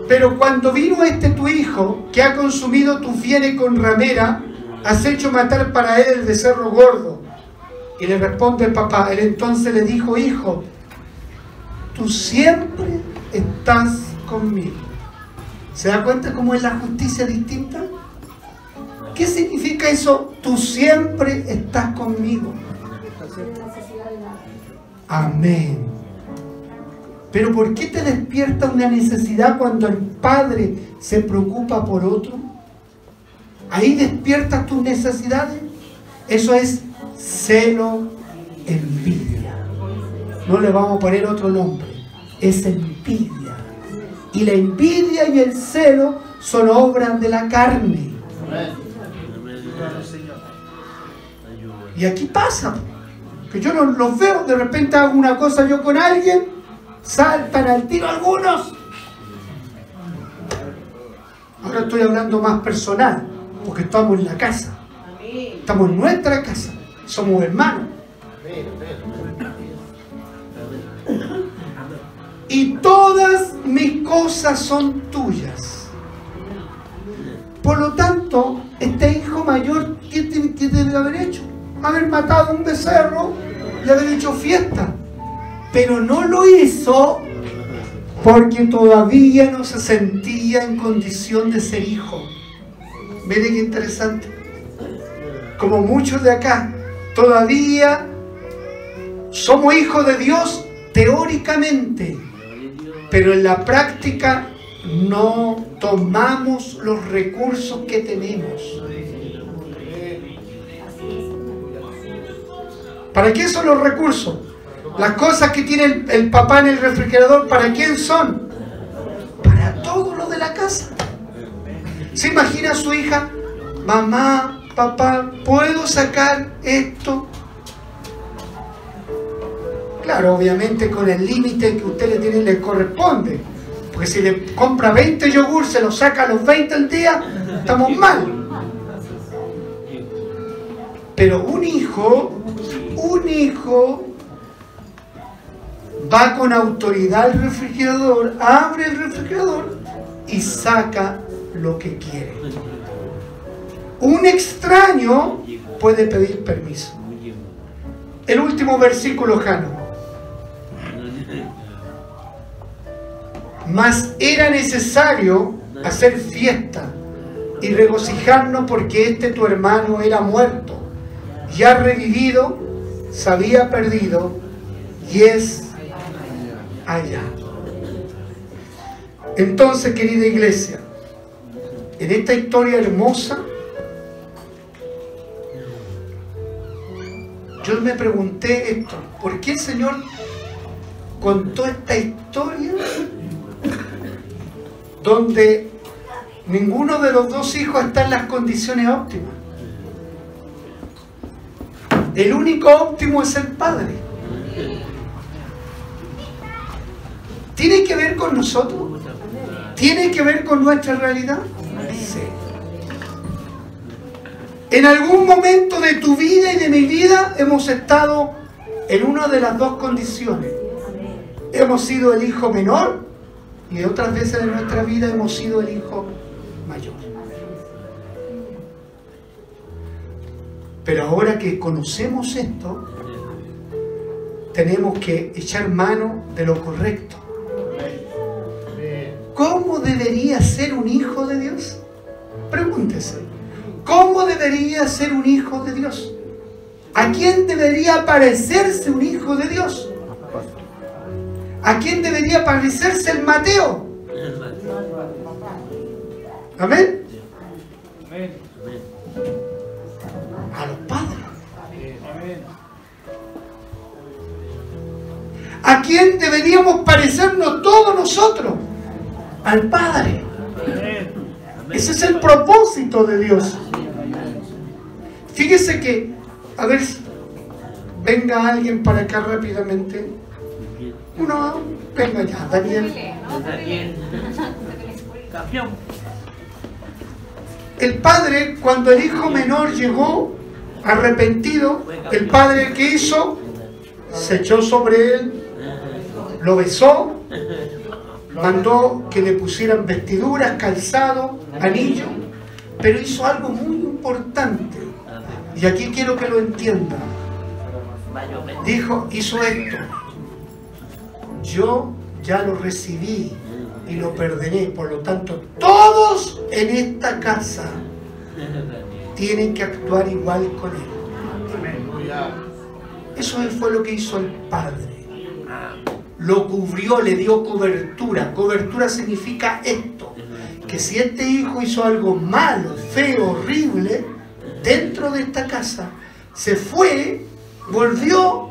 Pero cuando vino este tu hijo, que ha consumido tu fiere con ramera, has hecho matar para él el becerro gordo. Y le responde el papá, él entonces le dijo, hijo, tú siempre estás conmigo. ¿Se da cuenta cómo es la justicia distinta? ¿Qué significa eso? Tú siempre estás conmigo. Amén. Pero ¿por qué te despierta una necesidad cuando el Padre se preocupa por otro? Ahí despiertas tus necesidades. Eso es celo, envidia. No le vamos a poner otro nombre. Es envidia. Y la envidia y el celo son obras de la carne. Y aquí pasa. Que yo no los veo, de repente hago una cosa yo con alguien, saltan al tiro algunos. Ahora estoy hablando más personal, porque estamos en la casa. Estamos en nuestra casa. Somos hermanos. Y todas mis cosas son tuyas. Por lo tanto, este hijo mayor, ¿qué, debe haber hecho? Haber matado un becerro y haber hecho fiesta. Pero no lo hizo porque todavía no se sentía en condición de ser hijo. Miren qué interesante. Como muchos de acá, todavía somos hijos de Dios teóricamente, pero en la práctica no tomamos los recursos que tenemos. ¿Para qué son los recursos? Las cosas que tiene el, el papá en el refrigerador, ¿para quién son? Para todo lo de la casa. ¿Se imagina a su hija? Mamá, papá, ¿puedo sacar esto? Claro, obviamente con el límite que usted le tiene le corresponde. Porque si le compra 20 yogur, se los saca a los 20 al día, estamos mal. Pero un hijo, un hijo va con autoridad al refrigerador, abre el refrigerador y saca lo que quiere. Un extraño puede pedir permiso. El último versículo, Jano. Mas era necesario hacer fiesta y regocijarnos porque este tu hermano era muerto, ya revivido, se había perdido y es allá. Entonces, querida iglesia, en esta historia hermosa, yo me pregunté esto, ¿por qué el Señor contó esta historia donde ninguno de los dos hijos está en las condiciones óptimas? El único óptimo es el Padre. ¿Tiene que ver con nosotros? ¿Tiene que ver con nuestra realidad? Sí. En algún momento de tu vida y de mi vida hemos estado en una de las dos condiciones. Hemos sido el hijo menor y otras veces en nuestra vida hemos sido el hijo mayor. Pero ahora que conocemos esto, tenemos que echar mano de lo correcto. ¿Cómo debería ser un hijo de Dios? Pregúntese. ¿Cómo debería ser un hijo de Dios? ¿A quién debería parecerse un hijo de Dios? ¿A quién debería parecerse el Mateo? Amén. A los padres. ¿A quién deberíamos parecernos todos nosotros? Al Padre. Ese es el propósito de Dios. Fíjese que, a ver, venga alguien para acá rápidamente. Uno, venga ya, Daniel. Campeón. El padre, cuando el hijo menor llegó arrepentido, el padre que hizo, se echó sobre él, lo besó, mandó que le pusieran vestiduras, calzado, anillo, pero hizo algo muy importante. Y aquí quiero que lo entiendan. Dijo, hizo esto. Yo ya lo recibí y lo perdoné. Por lo tanto, todos en esta casa tienen que actuar igual con él. Eso fue lo que hizo el Padre. Lo cubrió, le dio cobertura. Cobertura significa esto, que si este hijo hizo algo malo, feo, horrible, dentro de esta casa, se fue, volvió,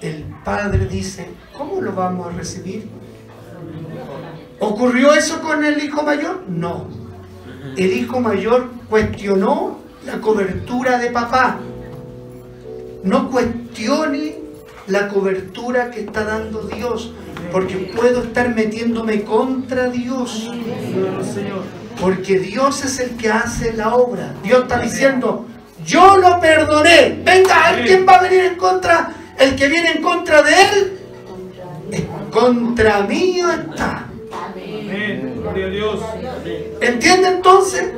el Padre dice, ¿cómo lo vamos a recibir? ¿Ocurrió eso con el hijo mayor? No. El hijo mayor cuestionó la cobertura de papá. No cuestione la cobertura que está dando Dios, porque puedo estar metiéndome contra Dios. Porque Dios es el que hace la obra. Dios está diciendo, yo lo perdoné. Venga, ¿alguien va a venir en contra? El que viene en contra de él, contra mí está. Amén. Gloria a Dios. ¿Entiende entonces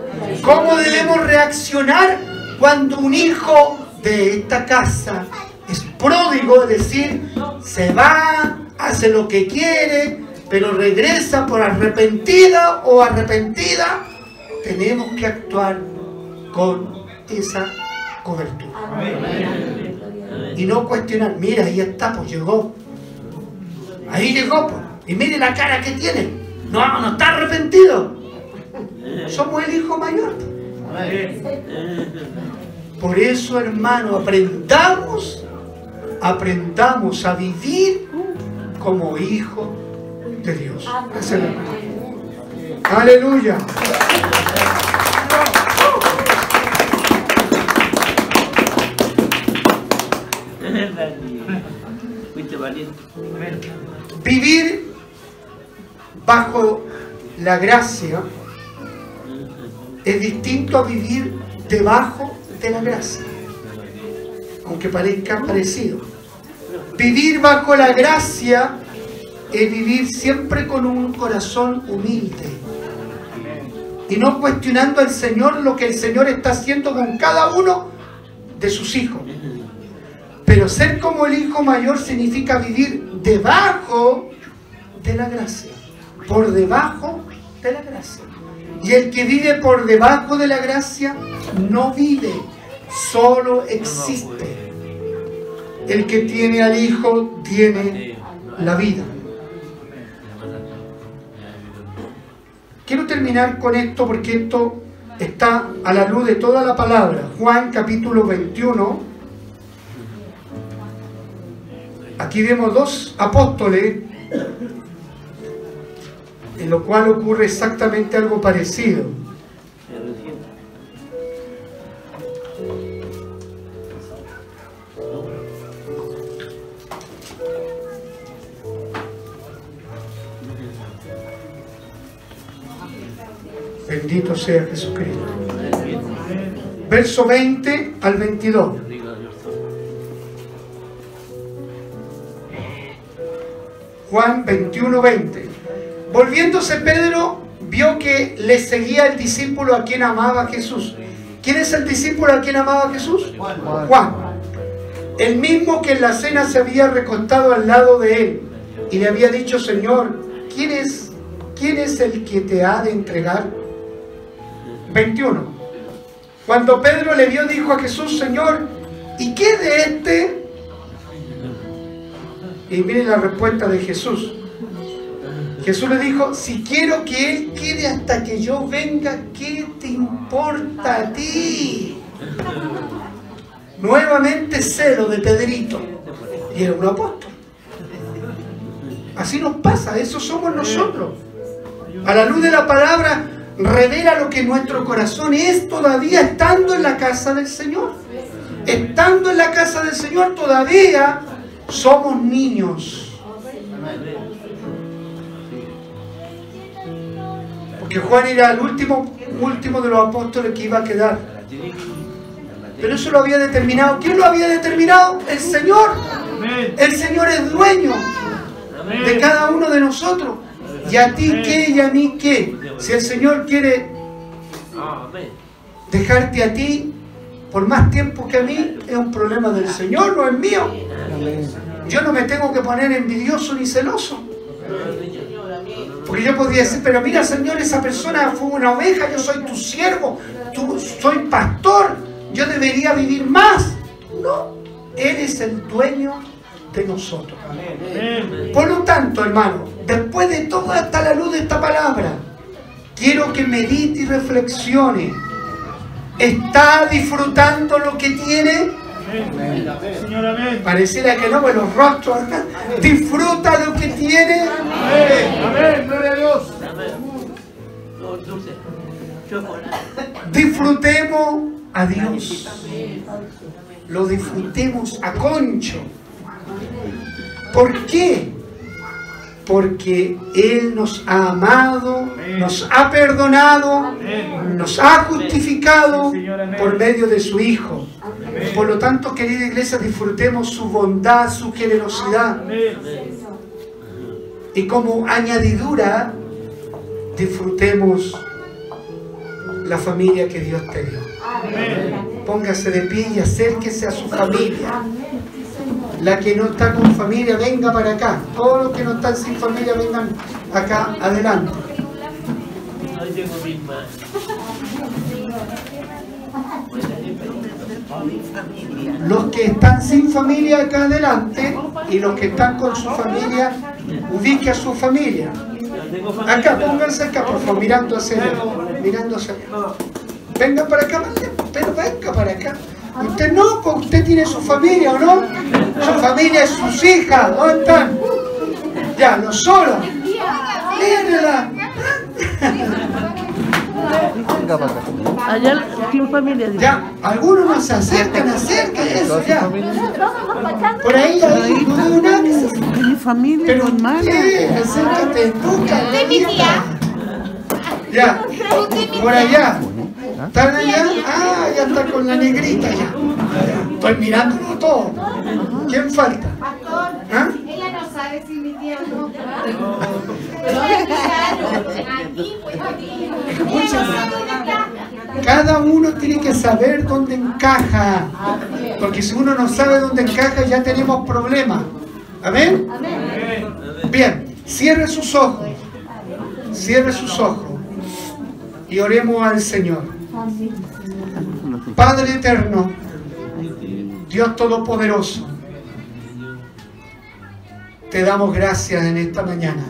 cómo debemos reaccionar cuando un hijo de esta casa es pródigo, es decir, se va, hace lo que quiere, pero regresa por arrepentida o arrepentida? Tenemos que actuar con esa cobertura. Y no cuestionar, mira, ahí está, pues llegó. Ahí llegó, pues. Y mire la cara que tiene. No, no está arrepentido. Somos el hijo mayor. Por eso, hermano, aprendamos, aprendamos a vivir como hijo de Dios. Es el. Aleluya. Vivir bajo la gracia es distinto a vivir debajo de la gracia, aunque parezca parecido. Vivir bajo la gracia es vivir siempre con un corazón humilde y no cuestionando al Señor lo que el Señor está haciendo con cada uno de sus hijos. Pero ser como el hijo mayor significa vivir debajo de la gracia, por debajo de la gracia. Y el que vive por debajo de la gracia no vive, solo existe. El que tiene al hijo tiene la vida. Quiero terminar con esto porque esto está a la luz de toda la palabra. Juan capítulo 21. Aquí vemos dos apóstoles, en lo cual ocurre exactamente algo parecido. Bendito sea Jesucristo. Verso 20 al 22. Juan 21, 20. Volviéndose Pedro vio que le seguía el discípulo a quien amaba Jesús. ¿Quién es el discípulo a quien amaba Jesús? Juan. El mismo que en la cena se había recostado al lado de él y le había dicho, Señor, ¿quién es, quién es el que te ha de entregar? 21. Cuando Pedro le vio, dijo a Jesús, Señor, ¿y qué de este? Y miren la respuesta de Jesús. Jesús le dijo, si quiero que Él quede hasta que yo venga, ¿qué te importa a ti? Nuevamente celo de Pedrito. Y era un apóstol. Así nos pasa, eso somos nosotros. A la luz de la palabra revela lo que nuestro corazón es todavía estando en la casa del Señor. Estando en la casa del Señor todavía somos niños. Porque Juan era el último, último de los apóstoles que iba a quedar. Pero eso lo había determinado. ¿Quién lo había determinado? El Señor. El Señor es dueño de cada uno de nosotros. ¿Y a ti qué y a mí qué? Si el Señor quiere dejarte a ti por más tiempo que a mí, es un problema del Señor, no es mío. Yo no me tengo que poner envidioso ni celoso. Porque yo podría decir, pero mira Señor, esa persona fue una oveja, yo soy tu siervo, tú soy pastor, yo debería vivir más. No, Él es el dueño de nosotros. Por lo tanto, hermano, después de toda esta la luz de esta palabra, quiero que medite y reflexione. ¿Está disfrutando lo que tiene? Amén. Señor, amén. Pareciera que no, pues los rostros. ¿Disfruta lo que tiene? Amén. Amén. Gloria a Dios. Disfrutemos a Dios. Lo disfrutemos a concho. ¿Por qué? Porque Él nos ha amado, nos ha perdonado, nos ha justificado por medio de su Hijo. Por lo tanto, querida iglesia, disfrutemos su bondad, su generosidad. Amén. Y como añadidura, disfrutemos la familia que Dios te dio. Amén. Póngase de pie y acérquese a su familia. La que no está con familia, venga para acá. Todos los que no están sin familia, vengan acá adelante. Los que están sin familia, acá adelante. Y los que están con su familia, ubique a su familia. Acá, pónganse acá, por favor, mirando hacia allá. Mirando hacia allá. Venga para acá, pero venga para acá. Usted no, porque usted tiene su familia, ¿o no? Su familia es sus hijas, ¿dónde están? Ya, no solo. Mírenla. Venga para acá. Allá el club familiar. Ya, algunos no se acercan, acercan eso ya. Por ahí hay no veo nada que se De mi familia, Pero mi hermana. ¿qué? Acércate tú, Carlita. Ya, por allá. ¿Están allá? Ah, ya está con la negrita ya. Estoy mirándolo todo. ¿Quién falta? Pastor, ¿Ah? ella no sabe si mi tía o no. Cada uno tiene que saber dónde encaja. Porque si uno no sabe dónde encaja, ya tenemos problemas. ¿Amén? Bien, cierre sus ojos. Cierre sus ojos. Y oremos al Señor. Padre eterno, Dios Todopoderoso, te damos gracias en esta mañana.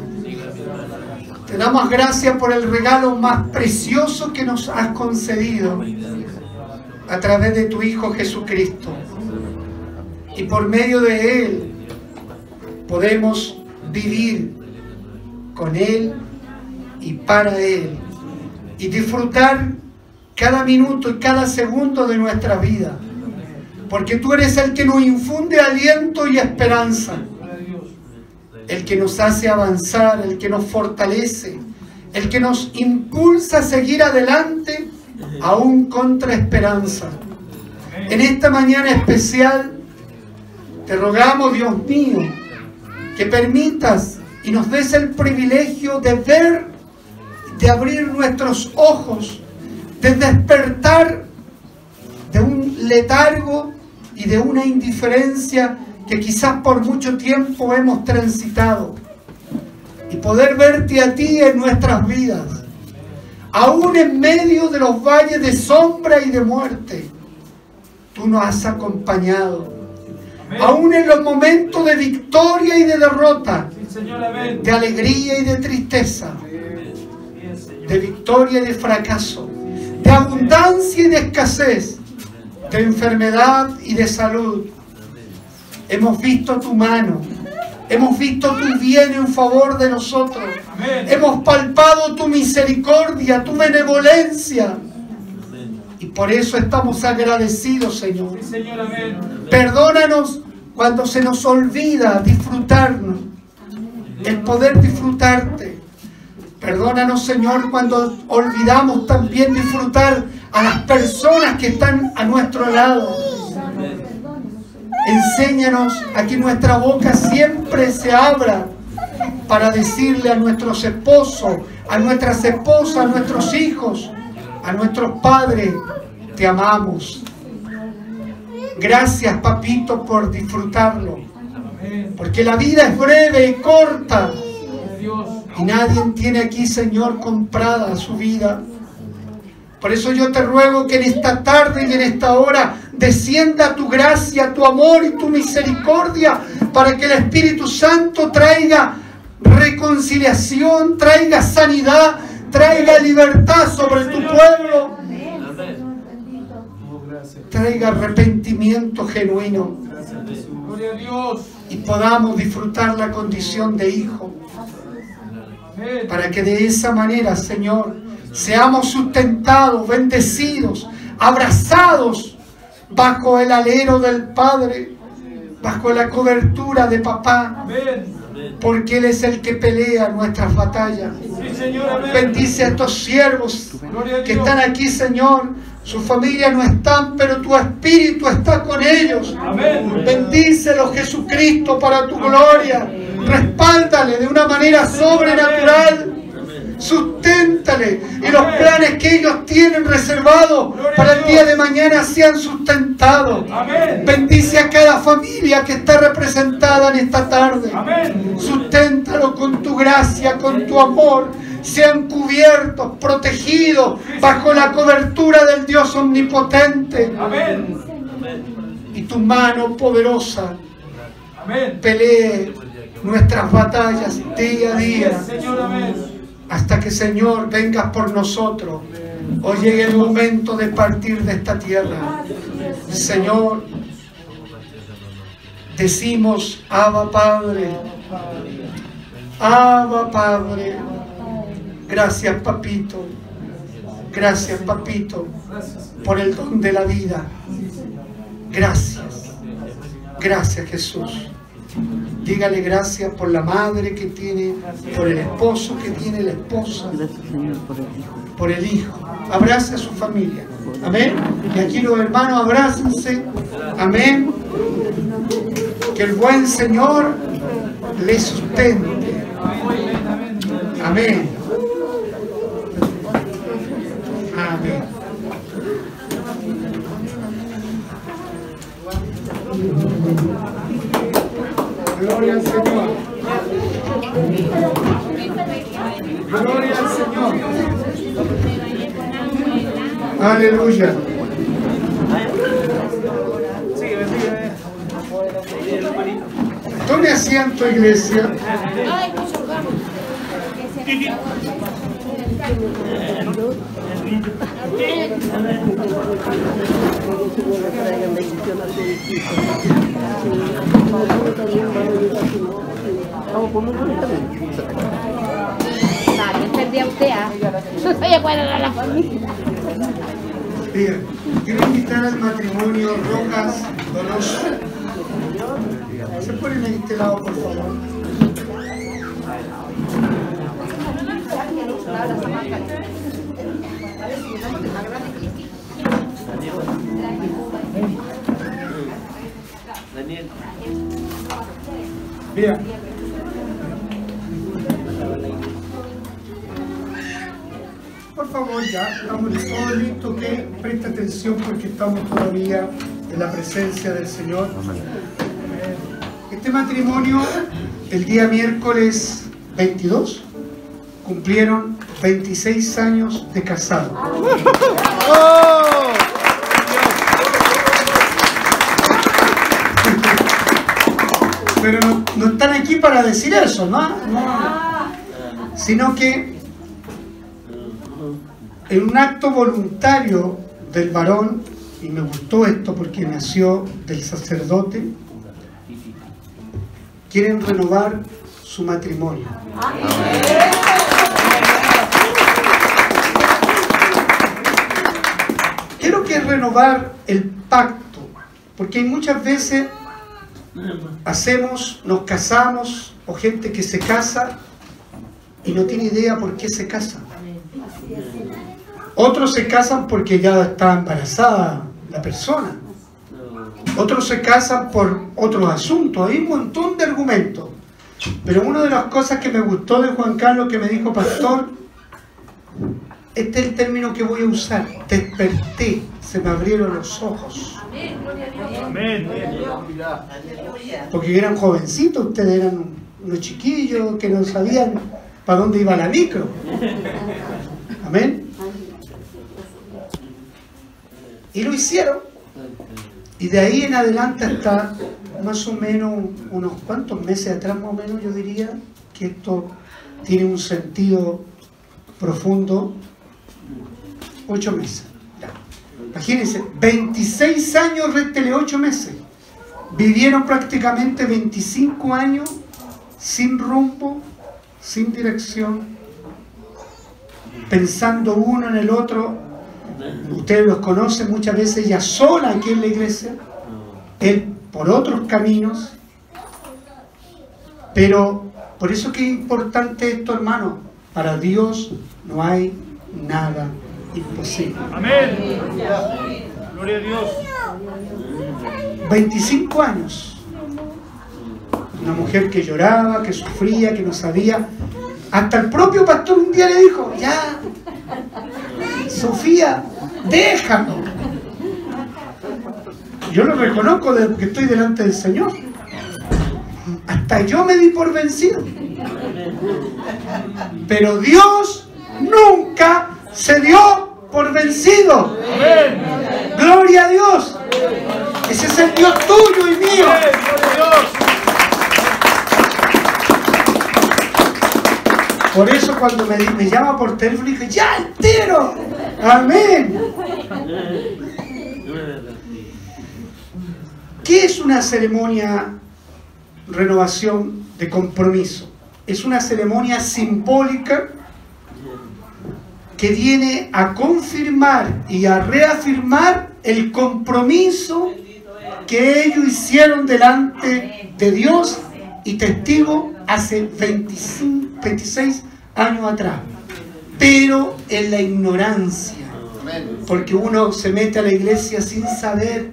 Te damos gracias por el regalo más precioso que nos has concedido a través de tu Hijo Jesucristo. Y por medio de Él podemos vivir con Él y para Él. Y disfrutar cada minuto y cada segundo de nuestra vida. Porque tú eres el que nos infunde aliento y esperanza el que nos hace avanzar, el que nos fortalece, el que nos impulsa a seguir adelante aún contra esperanza. En esta mañana especial te rogamos, Dios mío, que permitas y nos des el privilegio de ver, de abrir nuestros ojos, de despertar de un letargo y de una indiferencia que quizás por mucho tiempo hemos transitado. Y poder verte a ti en nuestras vidas, aún en medio de los valles de sombra y de muerte, tú nos has acompañado, aún en los momentos de victoria y de derrota, de alegría y de tristeza, de victoria y de fracaso, de abundancia y de escasez, de enfermedad y de salud. Hemos visto tu mano. Hemos visto tu bien en favor de nosotros. Hemos palpado tu misericordia, tu benevolencia. Y por eso estamos agradecidos, Señor. Perdónanos cuando se nos olvida disfrutarnos, el poder disfrutarte. Perdónanos, Señor, cuando olvidamos también disfrutar a las personas que están a nuestro lado. Enséñanos a que nuestra boca siempre se abra para decirle a nuestros esposos, a nuestras esposas, a nuestros hijos, a nuestros padres, te amamos. Gracias, papito, por disfrutarlo. Porque la vida es breve y corta. Y nadie tiene aquí, Señor, comprada su vida. Por eso yo te ruego que en esta tarde y en esta hora descienda tu gracia, tu amor y tu misericordia para que el Espíritu Santo traiga reconciliación, traiga sanidad, traiga libertad sobre tu pueblo, traiga arrepentimiento genuino y podamos disfrutar la condición de hijo. Para que de esa manera, Señor, seamos sustentados, bendecidos, abrazados bajo el alero del Padre, bajo la cobertura de papá, porque Él es el que pelea nuestras batallas. Bendice a estos siervos que están aquí, Señor. Su familia no están, pero tu espíritu está con ellos. Bendícelos, Jesucristo, para tu gloria. Respáldale de una manera sobrenatural. Susténtale y los planes que ellos tienen reservados para el día de mañana sean sustentados. Bendice a cada familia que está representada en esta tarde. Susténtalo con tu gracia, con tu amor. Sean cubiertos, protegidos bajo la cobertura del Dios omnipotente. Y tu mano poderosa pelee nuestras batallas día a día hasta que Señor vengas por nosotros. Hoy llegue el momento de partir de esta tierra. Señor, decimos, Abba Padre, Abba Padre. Gracias, papito. Gracias, papito, por el don de la vida. Gracias. Gracias, Jesús. Dígale gracias por la madre que tiene, por el esposo que tiene la esposa, Gracias, Señor, por el Hijo. por el hijo. Abrace a su familia. Amén. Y aquí los hermanos abrácense. Amén. Que el buen Señor le sustente. Amén. Amén. Gloria al Señor. Gloria al Señor. Aleluya. Tome asiento, iglesia. Ay, familia. Bien, quiero invitar al matrimonio Rojas Donoso. ¿Se ponen este lado, por favor? Daniel. Bien. Por favor, ya, estamos todos listos, que presta atención porque estamos todavía en la presencia del Señor. Este matrimonio, el día miércoles 22, cumplieron 26 años de casado. Pero no, están aquí para decir eso, ¿no? No. Sino que en un acto voluntario del varón, y me gustó esto porque nació del sacerdote, quieren renovar su matrimonio. Quiero que renovar el pacto, porque hay muchas veces hacemos, nos casamos, o gente que se casa y no tiene idea por qué se casa. Otros se casan porque ya está embarazada la persona. Otros se casan por otros asuntos. Hay un montón de argumentos. Pero una de las cosas que me gustó de Juan Carlos que me dijo, pastor, este es el término que voy a usar. Desperté, se me abrieron los ojos. Amén. Porque eran jovencitos, ustedes eran unos chiquillos que no sabían para dónde iba la micro. Amén. Y lo hicieron. Y de ahí en adelante hasta más o menos unos cuantos meses atrás, más o menos yo diría que esto tiene un sentido profundo. Ocho meses. Ya. Imagínense, 26 años, réstele 8 meses. Vivieron prácticamente 25 años sin rumbo, sin dirección, pensando uno en el otro. Ustedes los conocen muchas veces ya sola aquí en la iglesia, él por otros caminos. Pero por eso que es importante esto, hermano. Para Dios no hay nada imposible. Amén. Gloria a Dios. 25 años. Una mujer que lloraba, que sufría, que no sabía. Hasta el propio pastor un día le dijo, ya, Sofía, déjalo. Yo lo reconozco de que estoy delante del Señor. Hasta yo me di por vencido. Pero Dios nunca se dio por vencido. Amén. Gloria a Dios. Ese es el Dios tuyo y mío. Por eso cuando me, me llama por teléfono dije, ya entero. Amén. ¿Qué es una ceremonia renovación de compromiso? Es una ceremonia simbólica que viene a confirmar y a reafirmar el compromiso que ellos hicieron delante de Dios y testigo hace 25, 26 años atrás. Pero en la ignorancia, porque uno se mete a la iglesia sin saber,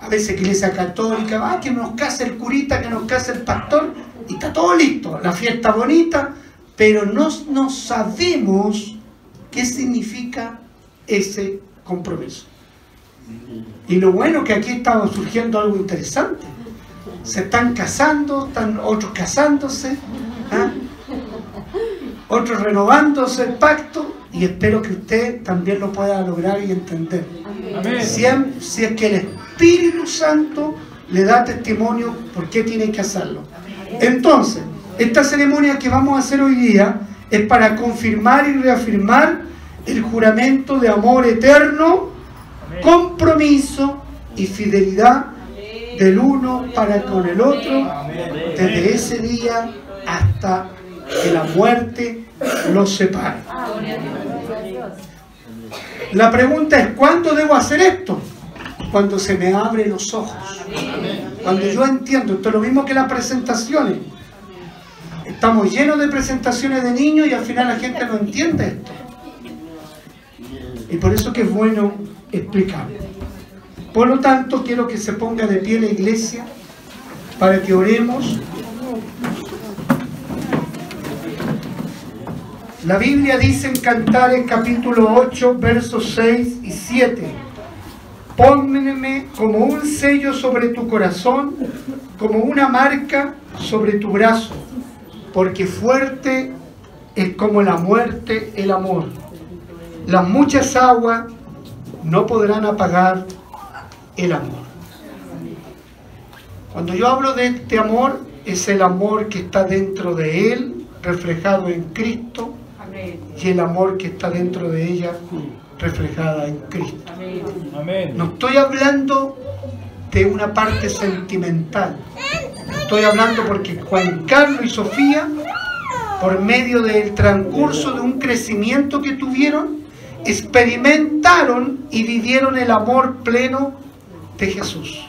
a veces iglesia católica, ah, que nos case el curita, que nos case el pastor, y está todo listo, la fiesta bonita, pero no, no sabemos qué significa ese compromiso. Y lo bueno que aquí está surgiendo algo interesante. Se están casando, están otros casándose, ¿ah? otros renovándose el pacto y espero que usted también lo pueda lograr y entender. Amén. Si, es- si es que el Espíritu Santo le da testimonio por qué tiene que hacerlo. Entonces, esta ceremonia que vamos a hacer hoy día es para confirmar y reafirmar el juramento de amor eterno, compromiso y fidelidad del uno para con el otro, desde ese día hasta que la muerte los separe. La pregunta es, ¿cuándo debo hacer esto? Cuando se me abren los ojos. Cuando yo entiendo, esto es lo mismo que las presentaciones. Estamos llenos de presentaciones de niños y al final la gente no entiende esto. Y por eso que es bueno explicarlo. Por lo tanto, quiero que se ponga de pie la iglesia para que oremos. La Biblia dice en Cantares capítulo 8, versos 6 y 7. Pónmeme como un sello sobre tu corazón, como una marca sobre tu brazo, porque fuerte es como la muerte el amor. Las muchas aguas no podrán apagar el amor. Cuando yo hablo de este amor, es el amor que está dentro de Él, reflejado en Cristo, y el amor que está dentro de ella, reflejada en Cristo. Amén. No estoy hablando de una parte sentimental. Estoy hablando porque Juan Carlos y Sofía, por medio del transcurso de un crecimiento que tuvieron, experimentaron y vivieron el amor pleno de Jesús.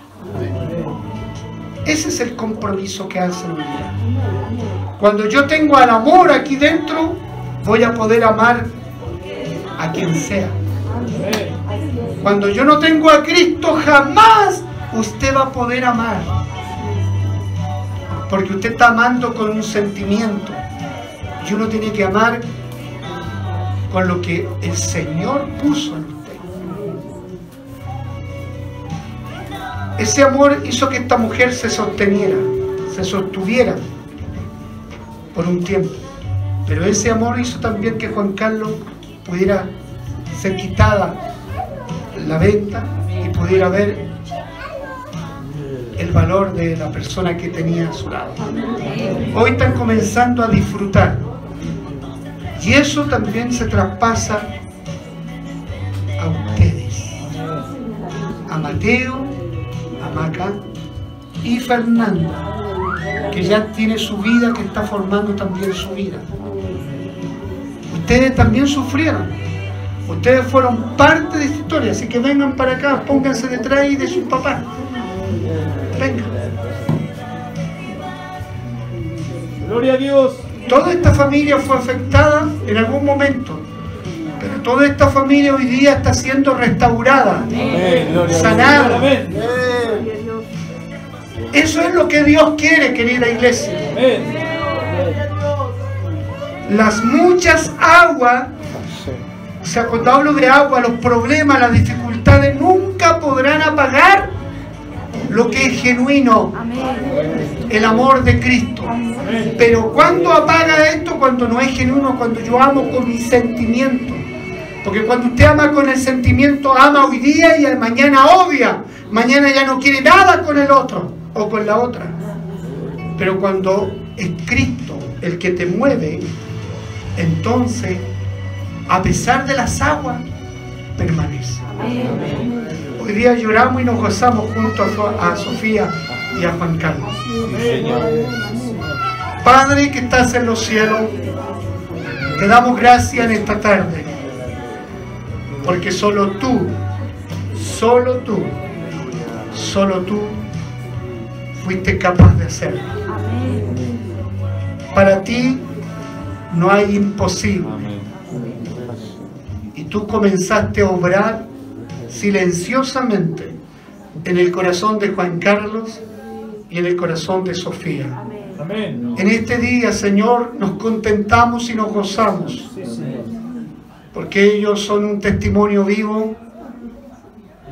Ese es el compromiso que hacen hoy día. Cuando yo tengo al amor aquí dentro, voy a poder amar a quien sea. Cuando yo no tengo a Cristo, jamás usted va a poder amar. Porque usted está amando con un sentimiento. Y uno tiene que amar con lo que el Señor puso en usted. Ese amor hizo que esta mujer se sosteniera, se sostuviera por un tiempo. Pero ese amor hizo también que Juan Carlos pudiera ser quitada la venta y pudiera ver el valor de la persona que tenía a su lado. Hoy están comenzando a disfrutar. Y eso también se traspasa a ustedes. A Mateo, a Maca y Fernanda, que ya tiene su vida, que está formando también su vida. Ustedes también sufrieron. Ustedes fueron parte de esta historia, así que vengan para acá, pónganse detrás de sus papás. Vengan. Gloria a Dios. Toda esta familia fue afectada en algún momento, pero toda esta familia hoy día está siendo restaurada, Amén. Sanada. Amén. Eso es lo que Dios quiere, querida iglesia. Las muchas aguas, o sea, cuando hablo de agua, los problemas, las dificultades, nunca podrán apagar lo que es genuino, el amor de Cristo. Pero cuando apaga esto, cuando no es genuino, cuando yo amo con mis sentimientos. Porque cuando usted ama con el sentimiento, ama hoy día y mañana odia. Mañana ya no quiere nada con el otro o con la otra. Pero cuando es Cristo el que te mueve, entonces, a pesar de las aguas, permanece. Hoy día lloramos y nos gozamos junto a, So- a Sofía y a Juan Carlos. Padre que estás en los cielos, te damos gracias en esta tarde Porque solo tú, solo tú, solo tú fuiste capaz de hacerlo. Para ti no hay imposible. Y tú comenzaste a obrar silenciosamente en el corazón de Juan Carlos y en el corazón de Sofía. Amén. En este día, Señor, nos contentamos y nos gozamos, porque ellos son un testimonio vivo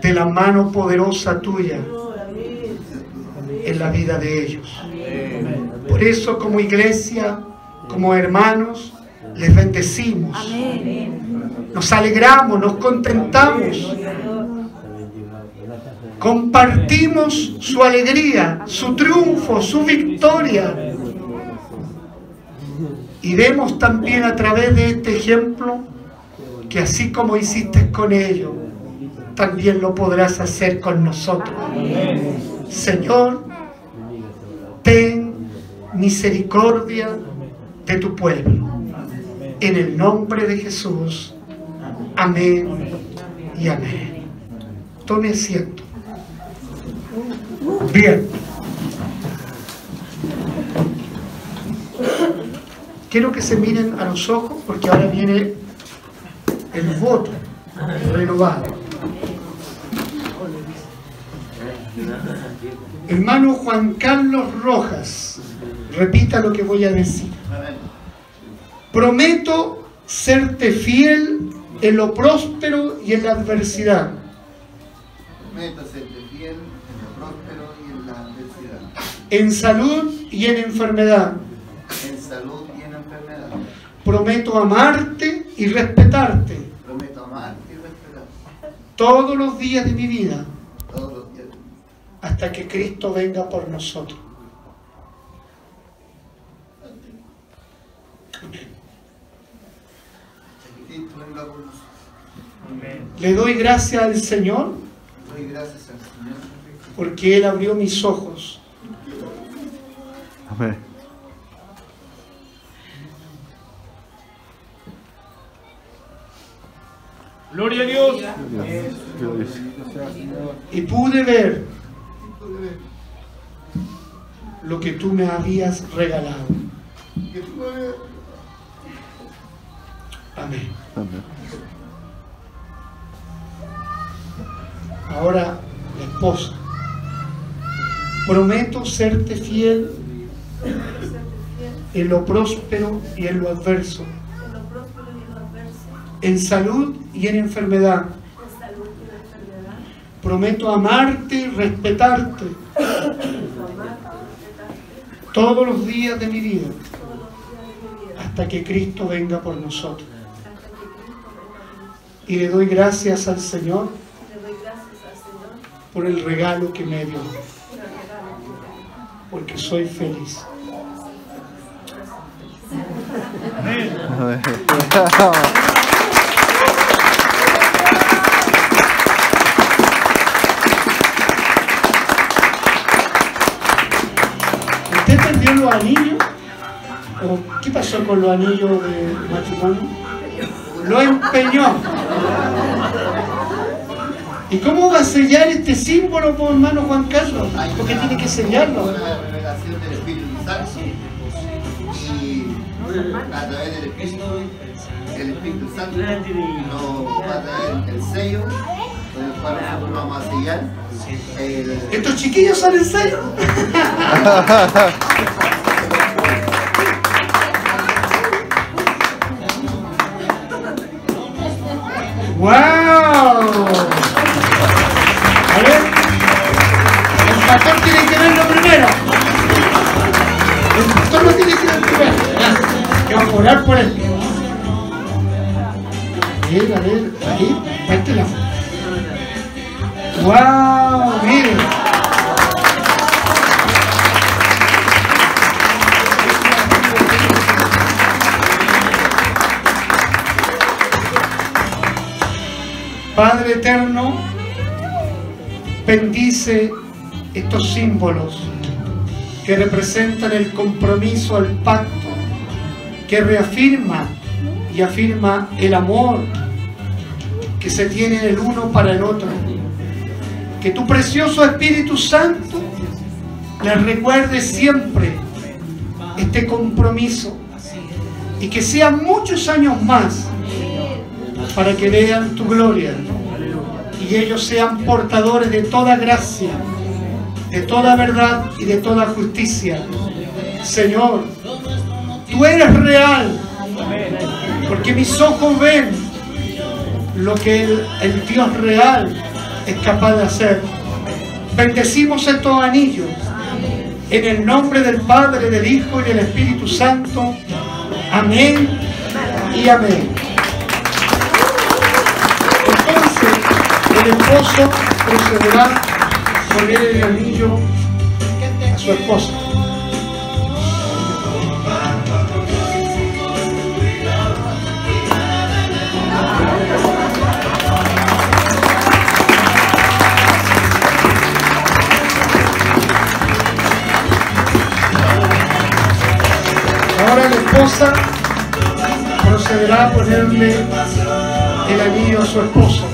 de la mano poderosa tuya en la vida de ellos. Por eso, como iglesia, como hermanos, les bendecimos. Nos alegramos, nos contentamos. Compartimos su alegría, su triunfo, su victoria. Y vemos también a través de este ejemplo que así como hiciste con ellos, también lo podrás hacer con nosotros. Señor, ten misericordia de tu pueblo. En el nombre de Jesús. Amén y amén. Tome asiento. Bien. Quiero que se miren a los ojos porque ahora viene el voto renovado. Hermano Juan Carlos Rojas, repita lo que voy a decir. Prometo serte fiel en lo próspero y en la adversidad. Prometo serte en salud y en enfermedad. en salud y en enfermedad. Prometo amarte y respetarte Prometo amarte y respetarte todos los días de mi vida todos los días. hasta que Cristo venga por nosotros. Hasta que Cristo venga por nosotros. Le doy gracias al Señor Doy gracias al Señor porque Él abrió mis ojos Gloria a Dios. y pude ver lo que tú me habías regalado. Amén. Amén. Ahora la esposa. Prometo serte fiel en lo próspero y en lo adverso, en salud y en enfermedad. Prometo amarte y respetarte todos los días de mi vida hasta que Cristo venga por nosotros. Y Le doy gracias al Señor por el regalo que me dio, porque soy feliz. ¿Usted perdió los anillos? ¿O qué pasó con los anillos de matrimonio? Lo empeñó. ¿Y cómo va a sellar este símbolo, por hermano Juan Carlos? Porque tiene que sellarlo. Una revelación del Espíritu Santo y a través del Espíritu, el Espíritu Santo nos va a traer el sello con el cual nosotros vamos a sellar el, ¿Estos chiquillos son en serio? ¡Wow! Orar por. A ver, ahí, lado. ¡Wow! Padre eterno, bendice estos símbolos que representan el compromiso al pacto, que reafirma y afirma el amor que se tienen el uno para el otro. Que tu precioso Espíritu Santo les recuerde siempre este compromiso y que sean muchos años más para que vean tu gloria y ellos sean portadores de toda gracia, de toda verdad y de toda justicia. Señor, tú eres real, porque mis ojos ven lo que el, Dios real es capaz de hacer. Bendecimos estos anillos en el nombre del Padre, del Hijo y del Espíritu Santo. Amén y amén. Entonces, el esposo procederá a poner el anillo a su esposa. Procederá a ponerle el anillo a su esposo.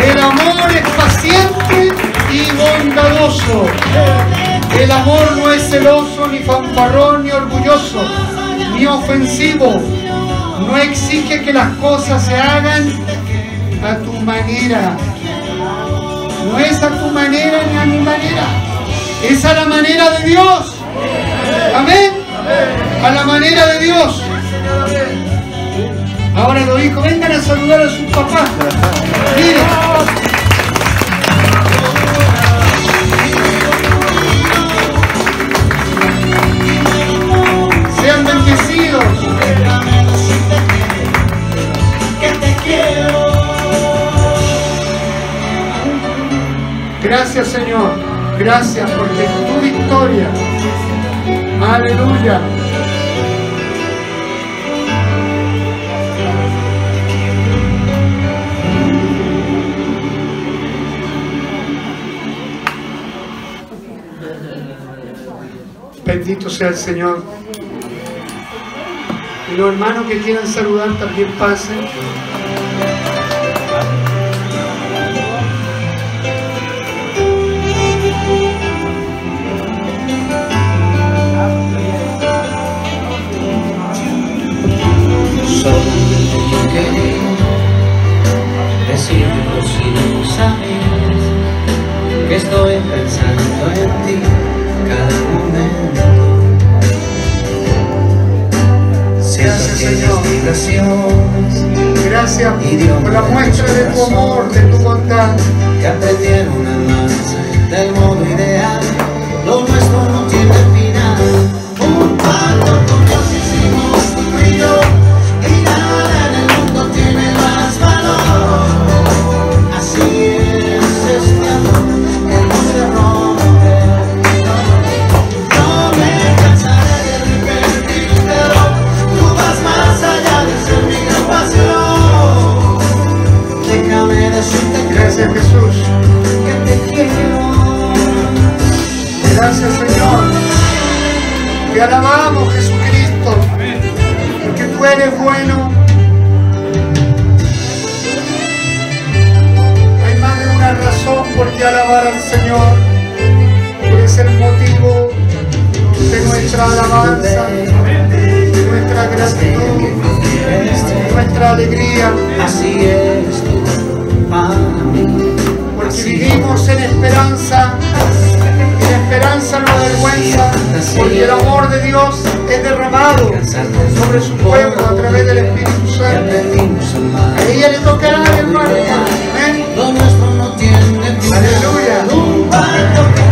El amor es paciente y bondadoso. El amor no es celoso, ni fanfarrón, ni orgulloso, ni ofensivo. No exige que las cosas se hagan a tu manera. No es a tu manera ni a mi manera. Es a la manera de Dios. Amén. A la manera de Dios. Ahora los hijos, vengan a saludar a sus papás. Gracias Señor. Gracias porque tu victoria. Aleluya. Bendito sea el Señor. Y los hermanos que quieran saludar también pasen. Si no sabes que estoy pensando en ti cada momento. Siento Gracias, que Señor. eres vibraciones Gracias por la muestra de tu amor, de tu bondad. que aprendieron a amarse del modo ideal. Lo nuestro no tiene final. Un pacto con Gracias Jesús. que te quiero. Gracias Señor. Te alabamos Jesucristo. Porque tú eres bueno. Hay más de una razón por qué alabar al Señor. Ese el motivo de nuestra alabanza, de nuestra gratitud, de nuestra alegría. Así es Porque vivimos en esperanza y la esperanza no avergüenza, porque el amor de Dios es derramado sobre su pueblo a través del Espíritu Santo. a ella le tocará, hermano. Amén. Aleluya. Un pacto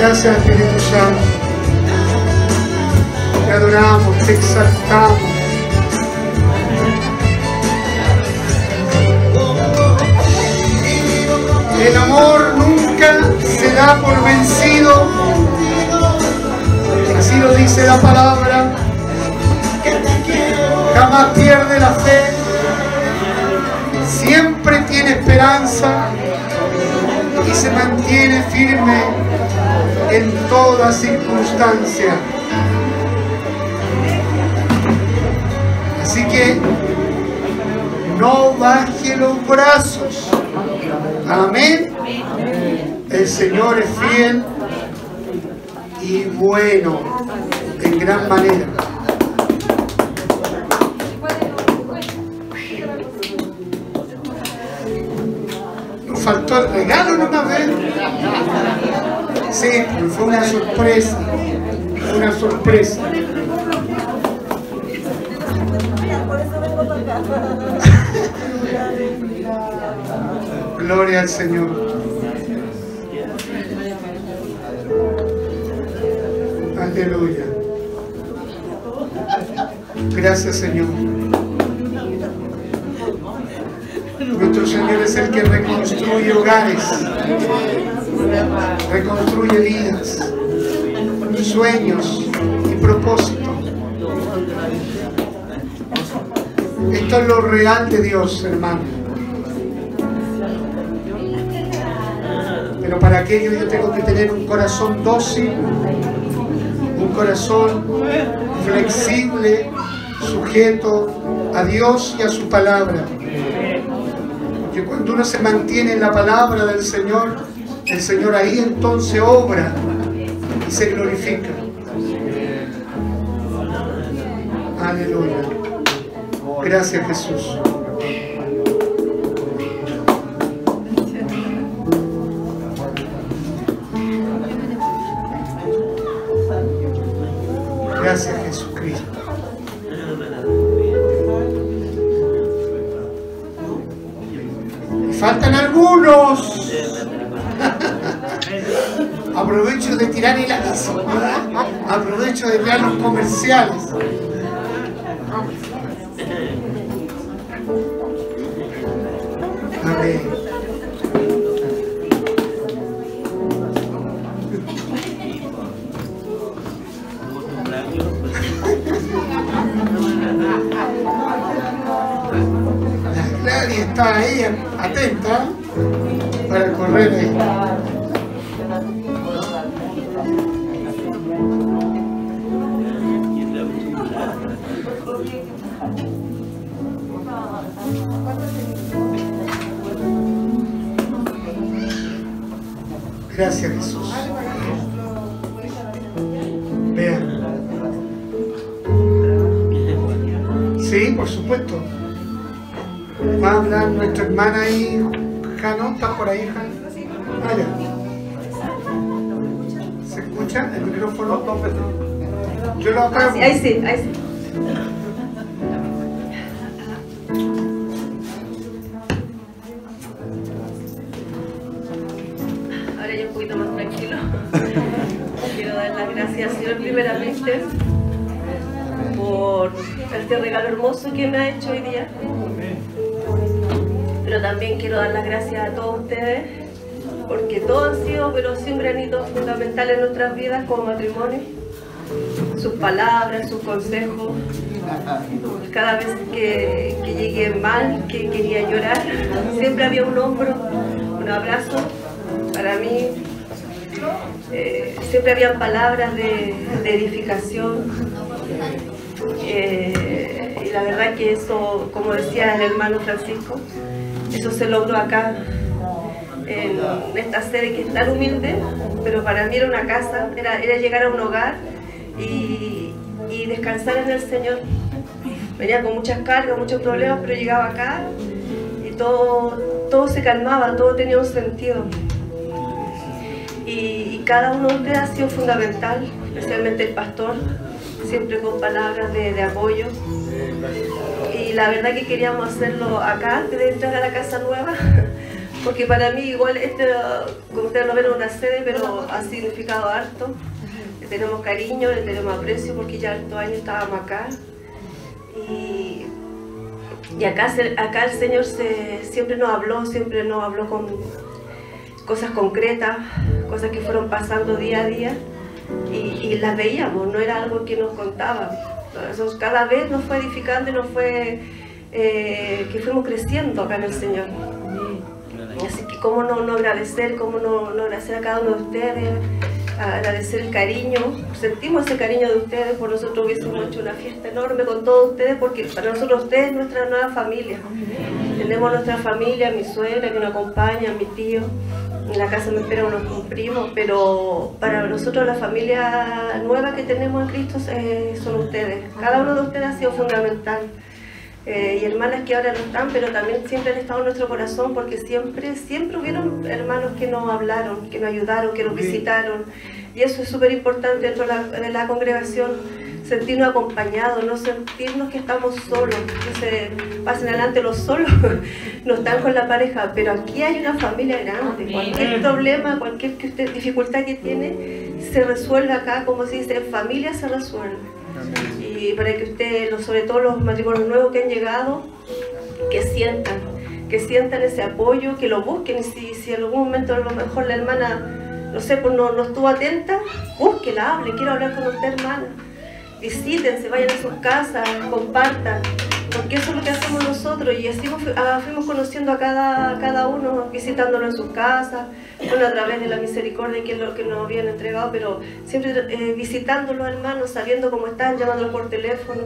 Gracias Espíritu Santo. Te adoramos, te exaltamos. El amor nunca se da por vencido. Así lo dice la palabra. Jamás pierde la fe. Siempre tiene esperanza y se mantiene firme en toda circunstancia. Así que no baje los brazos. Amén. El Señor es fiel y bueno en gran manera. Sorpresa. Una sorpresa. Gloria al Señor. Aleluya. Gracias Señor. Nuestro Señor es el que reconstruye hogares, sueños y propósitos. Esto es lo real de Dios, hermano. Pero para aquello yo tengo que tener un corazón dócil, un corazón flexible, sujeto a Dios y a su palabra. Que cuando uno se mantiene en la palabra del Señor, el Señor ahí entonces obra se glorifica. Aleluya. Gracias Jesús. Tirar Sí, por supuesto. Va a hablar nuestra hermana ahí, Jano, ¿está por ahí, Jano? Ah, ya. ¿Se escucha el micrófono? Yo lo apago. Ahí sí, ahí sí. Ahora ya un poquito más tranquilo. Quiero dar las gracias, Señor, primeramente este regalo hermoso que me ha hecho hoy día. Pero también quiero dar las gracias a todos ustedes porque todos han sido, pero sí un granito fundamental en nuestras vidas como matrimonio. Sus palabras, sus consejos. Cada vez que, llegué mal, que quería llorar, siempre había un hombro, un abrazo para mí. Eh, siempre habían palabras de, de edificación. Eh, y la verdad que eso, como decía el hermano Francisco, eso se logró acá, en esta sede que es tan humilde, pero para mí era una casa, era, llegar a un hogar y, descansar en el Señor. Venía con muchas cargas, muchos problemas, pero llegaba acá y todo, todo se calmaba, todo tenía un sentido. Y, cada uno de ha sido fundamental, especialmente el pastor, siempre con palabras de apoyo. Y la verdad que queríamos hacerlo acá antes de la casa nueva, porque para mí igual este, como ustedes lo ven, una sede, pero ha significado harto. Le tenemos cariño, le tenemos aprecio, porque ya estos años estábamos acá. Y, y acá, acá el Señor se, siempre nos habló, siempre nos habló con cosas concretas, cosas que fueron pasando día a día y, y las veíamos, no era algo que nos contaban. Eso cada vez nos fue edificando y nos fue eh, que fuimos creciendo acá en el Señor. Así que cómo no, no agradecer, cómo no, no agradecer a cada uno de ustedes, agradecer el cariño, sentimos ese cariño de ustedes, por nosotros hubiésemos hecho una fiesta enorme con todos ustedes, porque para nosotros ustedes es nuestra nueva familia. Tenemos nuestra familia, mi suegra que nos acompaña, mi tío, en la casa me esperan unos primos, pero para nosotros la familia nueva que tenemos en Cristo eh, son ustedes. Cada uno de ustedes ha sido fundamental. Eh, y hermanas que ahora no están, pero también siempre han estado en nuestro corazón porque siempre, siempre hubieron hermanos que nos hablaron, que nos ayudaron, que nos visitaron. Y eso es súper importante dentro de la, de la congregación, sentirnos acompañados, no sentirnos que estamos solos, que se pasen adelante los solos, no están con la pareja, pero aquí hay una familia grande. Cualquier problema, cualquier que usted, dificultad que tiene, se resuelve acá, como se dice, en familia se resuelve. Y para que ustedes, sobre todo los matrimonios nuevos que han llegado, que sientan, que sientan ese apoyo, que lo busquen. Y si, si en algún momento a lo mejor la hermana, no sé, pues no, no estuvo atenta, búsquela, hable, quiero hablar con usted hermana, visítense, vayan a sus casas, compartan, porque eso es lo que hacemos nosotros y así fu- ah, fuimos conociendo a cada, cada uno, visitándolo en sus casas, bueno, a través de la misericordia que que nos habían entregado, pero siempre eh, hermanos, sabiendo cómo están, llamándolos por teléfono.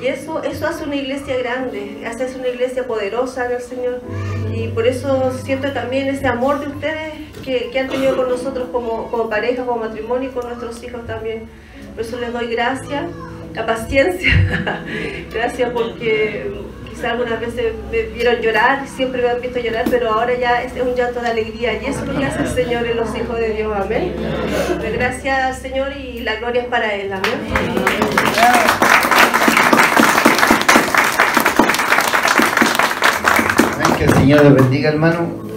Y eso, eso hace una iglesia grande, hace una iglesia poderosa en el Señor. Y por eso siento también ese amor de ustedes que, que han tenido con nosotros como, como pareja, como matrimonio y con nuestros hijos también. Por eso les doy gracias, la paciencia. gracias porque quizás algunas veces me vieron llorar, siempre me han visto llorar, pero ahora ya es un llanto de alegría y eso es lo que hace el Señor en los hijos de Dios. Amén. Gracias Señor y la gloria es para Él. Amén. Que el Señor les bendiga, hermano.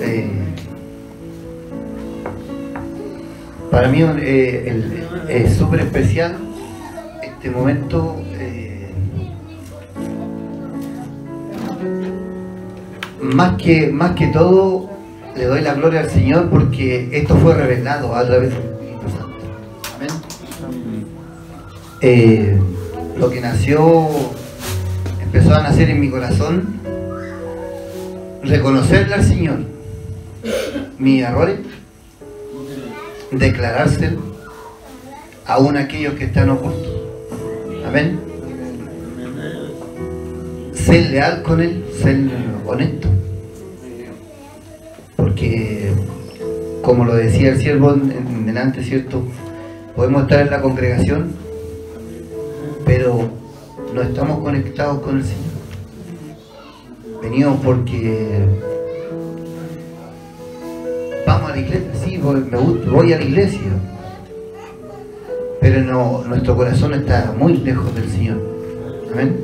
Para mí eh, es súper especial este momento. eh, más, que, más que todo, le doy la gloria al Señor porque esto fue revelado a través del Espíritu Santo. Amén. Eh, lo que nació, empezó a nacer en mi corazón reconocerle al Señor mis errores, declarárselo aún aquellos que están ocultos. Amén. Ser leal con Él, ser honesto. Porque, como lo decía el siervo en delante, ¿cierto? Podemos estar en la congregación, pero no estamos conectados con el Señor venimos porque a la iglesia, sí, voy, a la iglesia, pero no, nuestro corazón está muy lejos del Señor. Amén.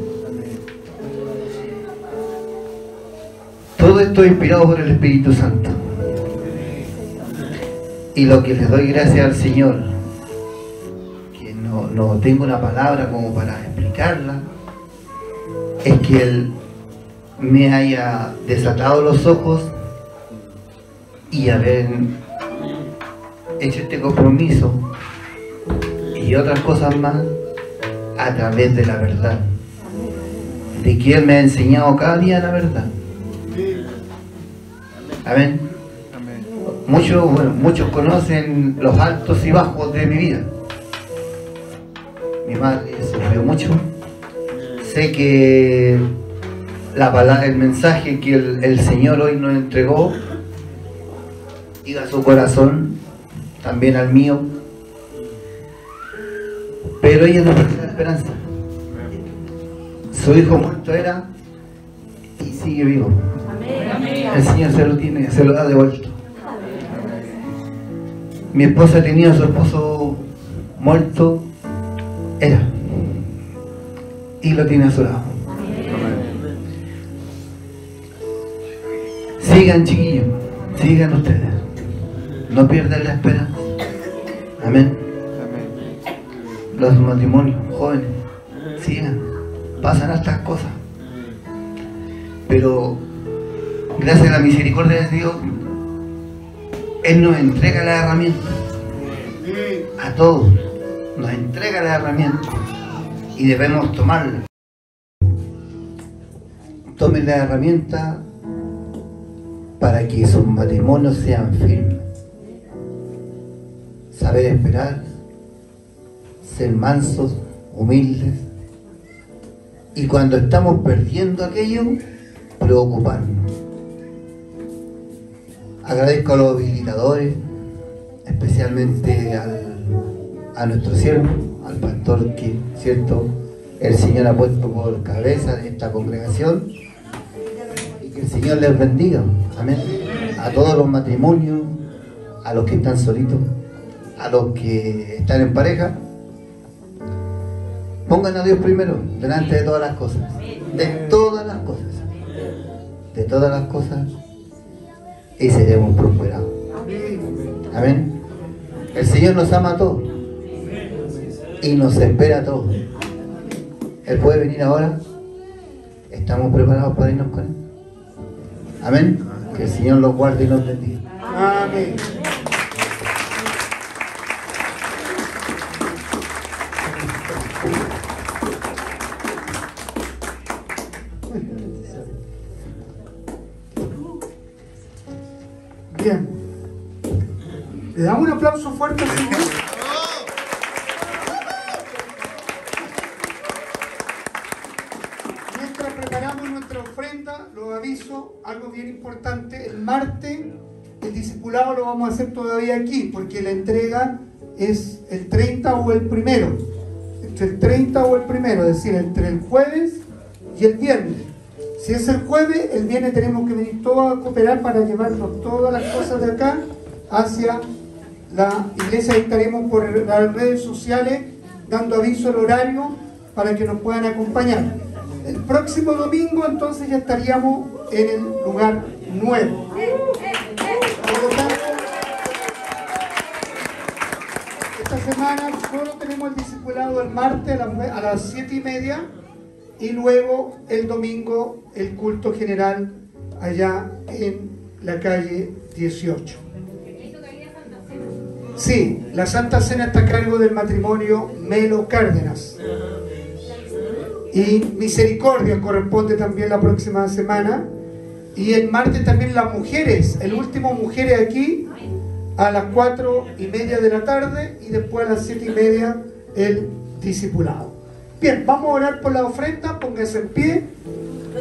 Todo esto es inspirado por el Espíritu Santo. Y lo que les doy gracias al Señor, que no, no tengo una palabra como para explicarla, es que Él me haya desatado los ojos y haber hecho este compromiso y otras cosas más a través de la verdad. De Él me ha enseñado cada día la verdad. Amén. Muchos, bueno, muchos conocen los altos y bajos de mi vida. Mi madre sufrió mucho. Sé que la palabra, el mensaje que el, el Señor hoy nos entregó, llega a su corazón, también al mío. Pero ella no perdió la esperanza. Su hijo muerto era y sigue vivo. El Señor se lo tiene, se lo da de vuelta. Mi esposa tenía a su esposo muerto, era. Y lo tiene a su lado. Sigan chiquillos, sigan ustedes. No pierdan la esperanza. Amén. Los matrimonios jóvenes, sigan. Pasan estas cosas. Pero gracias a la misericordia de Dios, Él nos entrega la herramienta. A todos. Nos entrega la herramienta. Y debemos tomarla. Tomen la herramienta para que sus matrimonios sean firmes. Saber esperar, ser mansos, humildes. Y cuando estamos perdiendo aquello, preocuparnos. Agradezco a los habilitadores, especialmente al- a nuestro siervo, al pastor que, cierto, el Señor ha puesto por cabeza de esta congregación y que el Señor les bendiga. Amén. A todos los matrimonios, a los que están solitos, a los que están en pareja. Pongan a Dios primero, delante de todas las cosas. De todas las cosas. De todas las cosas. Y seremos prosperados. Amén. El Señor nos ama a todos. Y nos espera a todos. Él puede venir ahora. Estamos preparados para irnos con Él. Amén. Que el Señor los guarde y los bendiga. Amén. Un aplauso fuerte Señor. Mientras preparamos nuestra ofrenda, lo aviso, algo bien importante, el martes el discipulado lo vamos a hacer todavía aquí, porque la entrega es el 30 o el primero, entre el 30 o el primero, es decir, entre el jueves y el viernes. Si es el jueves, el viernes tenemos que venir todos a cooperar para llevarnos todas las cosas de acá hacia la iglesia. Ahí estaremos por las redes sociales dando aviso el horario para que nos puedan acompañar. El próximo domingo entonces ya estaríamos en el lugar nuevo. Esta semana solo tenemos el discipulado el martes a las siete y media y luego el domingo el culto general allá en la calle 18. Sí, la Santa Cena está a cargo del matrimonio Melo Cárdenas. Y Misericordia corresponde también la próxima semana. Y el martes también las mujeres, el último mujeres aquí a las cuatro y media de la tarde y después a las siete y media el discipulado. Bien, vamos a orar por la ofrenda, póngase en pie.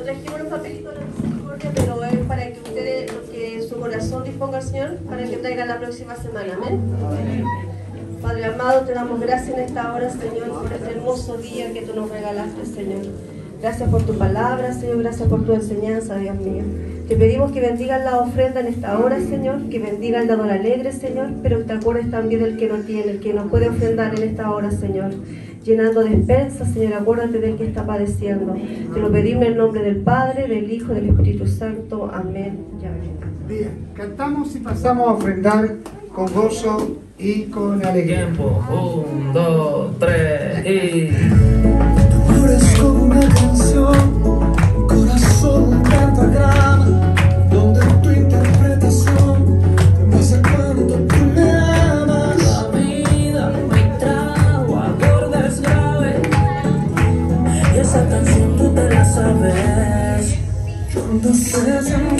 La misericordia, pero corazón disponga Señor, para que traigan la próxima semana. Amén. Padre amado, te damos gracias en esta hora, Señor, por este hermoso día que tú nos regalaste, Señor. Gracias por tu palabra, Señor, gracias por tu enseñanza, Dios mío. Te pedimos que bendigan la ofrenda en esta hora, Señor, que bendiga el dador alegre, Señor, pero te acuerdes también del que no tiene, el que no puede ofrendar en esta hora, Señor. Llenando despensas, Señor, acuérdate del que está padeciendo. Te lo pedimos en el nombre del Padre, del Hijo del Espíritu Santo. Amén y amén. Bien, cantamos y pasamos a ofrendar con gozo y con alegría. Tiempo, un, dos, tres y... Ahora es como una canción, corazón pentagrama, donde tu interpretación te muestra cuánto tú me amas. La vida me trajo acordes graves y esa canción tú te la sabes. Cuando se siendo when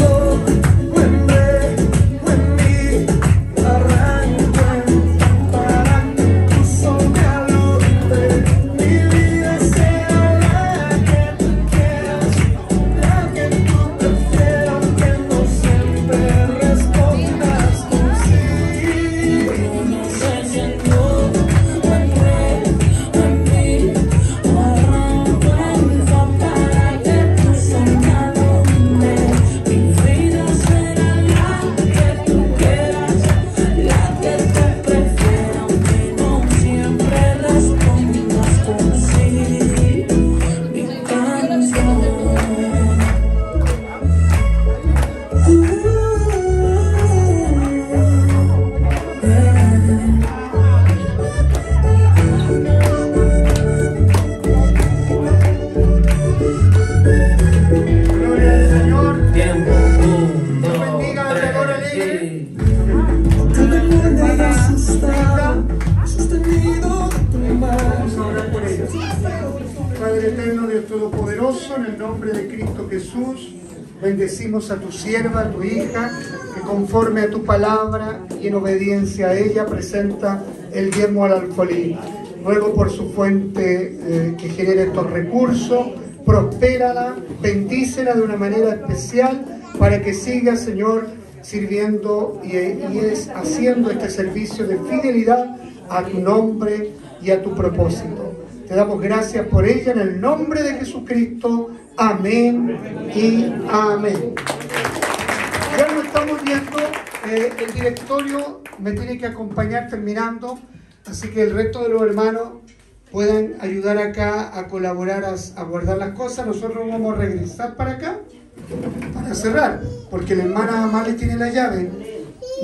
sierva, tu hija, que conforme a tu palabra y en obediencia a ella presenta el diezmo al alfolí. Ruego por su fuente eh, que genere estos recursos, prospérala, bendícela de una manera especial para que siga, Señor, sirviendo y, y es haciendo este servicio de fidelidad a tu nombre y a tu propósito. Te damos gracias por ella en el nombre de Jesucristo. Amén y amén. Ya lo estamos viendo. Eh, el directorio me tiene que acompañar terminando. Así que el resto de los hermanos puedan ayudar acá a colaborar a, a guardar las cosas. Nosotros vamos a regresar para acá para cerrar, porque la hermana Amales tiene la llave.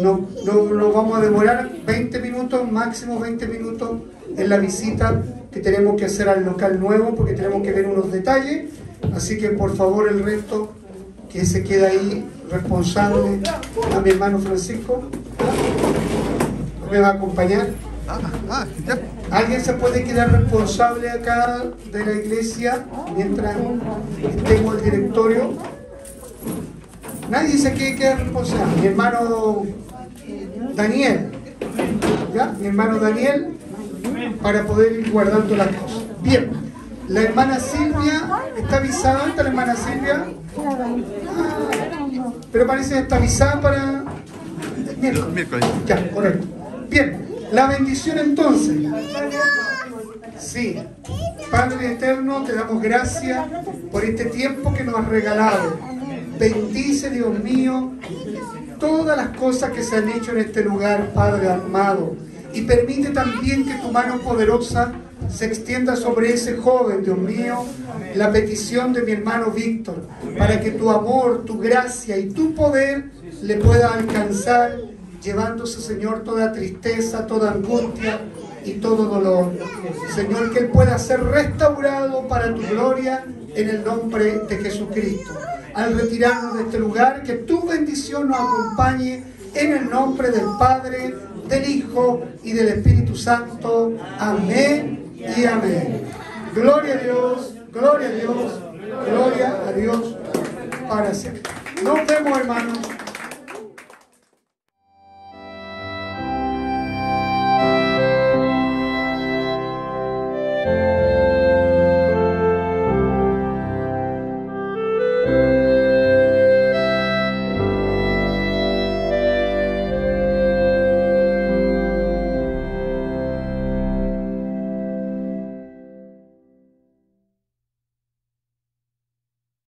No, no, nos vamos a demorar 20 minutos, máximo 20 minutos en la visita que tenemos que hacer al local nuevo, porque tenemos que ver unos detalles. Así que por favor el resto que se queda ahí responsable a mi hermano Francisco. ¿Me va a acompañar? ¿Alguien se puede quedar responsable acá de la iglesia mientras tengo el directorio? Nadie se quiere quedar responsable. Mi hermano Daniel, ¿ya? Mi hermano Daniel, para poder ir guardando las cosas. Bien, la hermana Silvia, ¿está avisada? ¿Está la hermana Silvia? Ah, pero parece que está avisada para el miércoles. Ya, correcto. Bien, la bendición entonces. Sí, Padre Eterno, te damos gracias por este tiempo que nos has regalado. Bendice, Dios mío, todas las cosas que se han hecho en este lugar, Padre amado. Y permite también que tu mano poderosa se extienda sobre ese joven, Dios mío, la petición de mi hermano Víctor, para que tu amor, tu gracia y tu poder le pueda alcanzar, llevándose, Señor, toda tristeza, toda angustia y todo dolor. Señor, que él pueda ser restaurado para tu gloria en el nombre de Jesucristo. Al retirarnos de este lugar, que tu bendición nos acompañe en el nombre del Padre, del Hijo y del Espíritu Santo. Amén y amén. Gloria a Dios, gloria a Dios, gloria a Dios para siempre. Nos vemos, hermanos.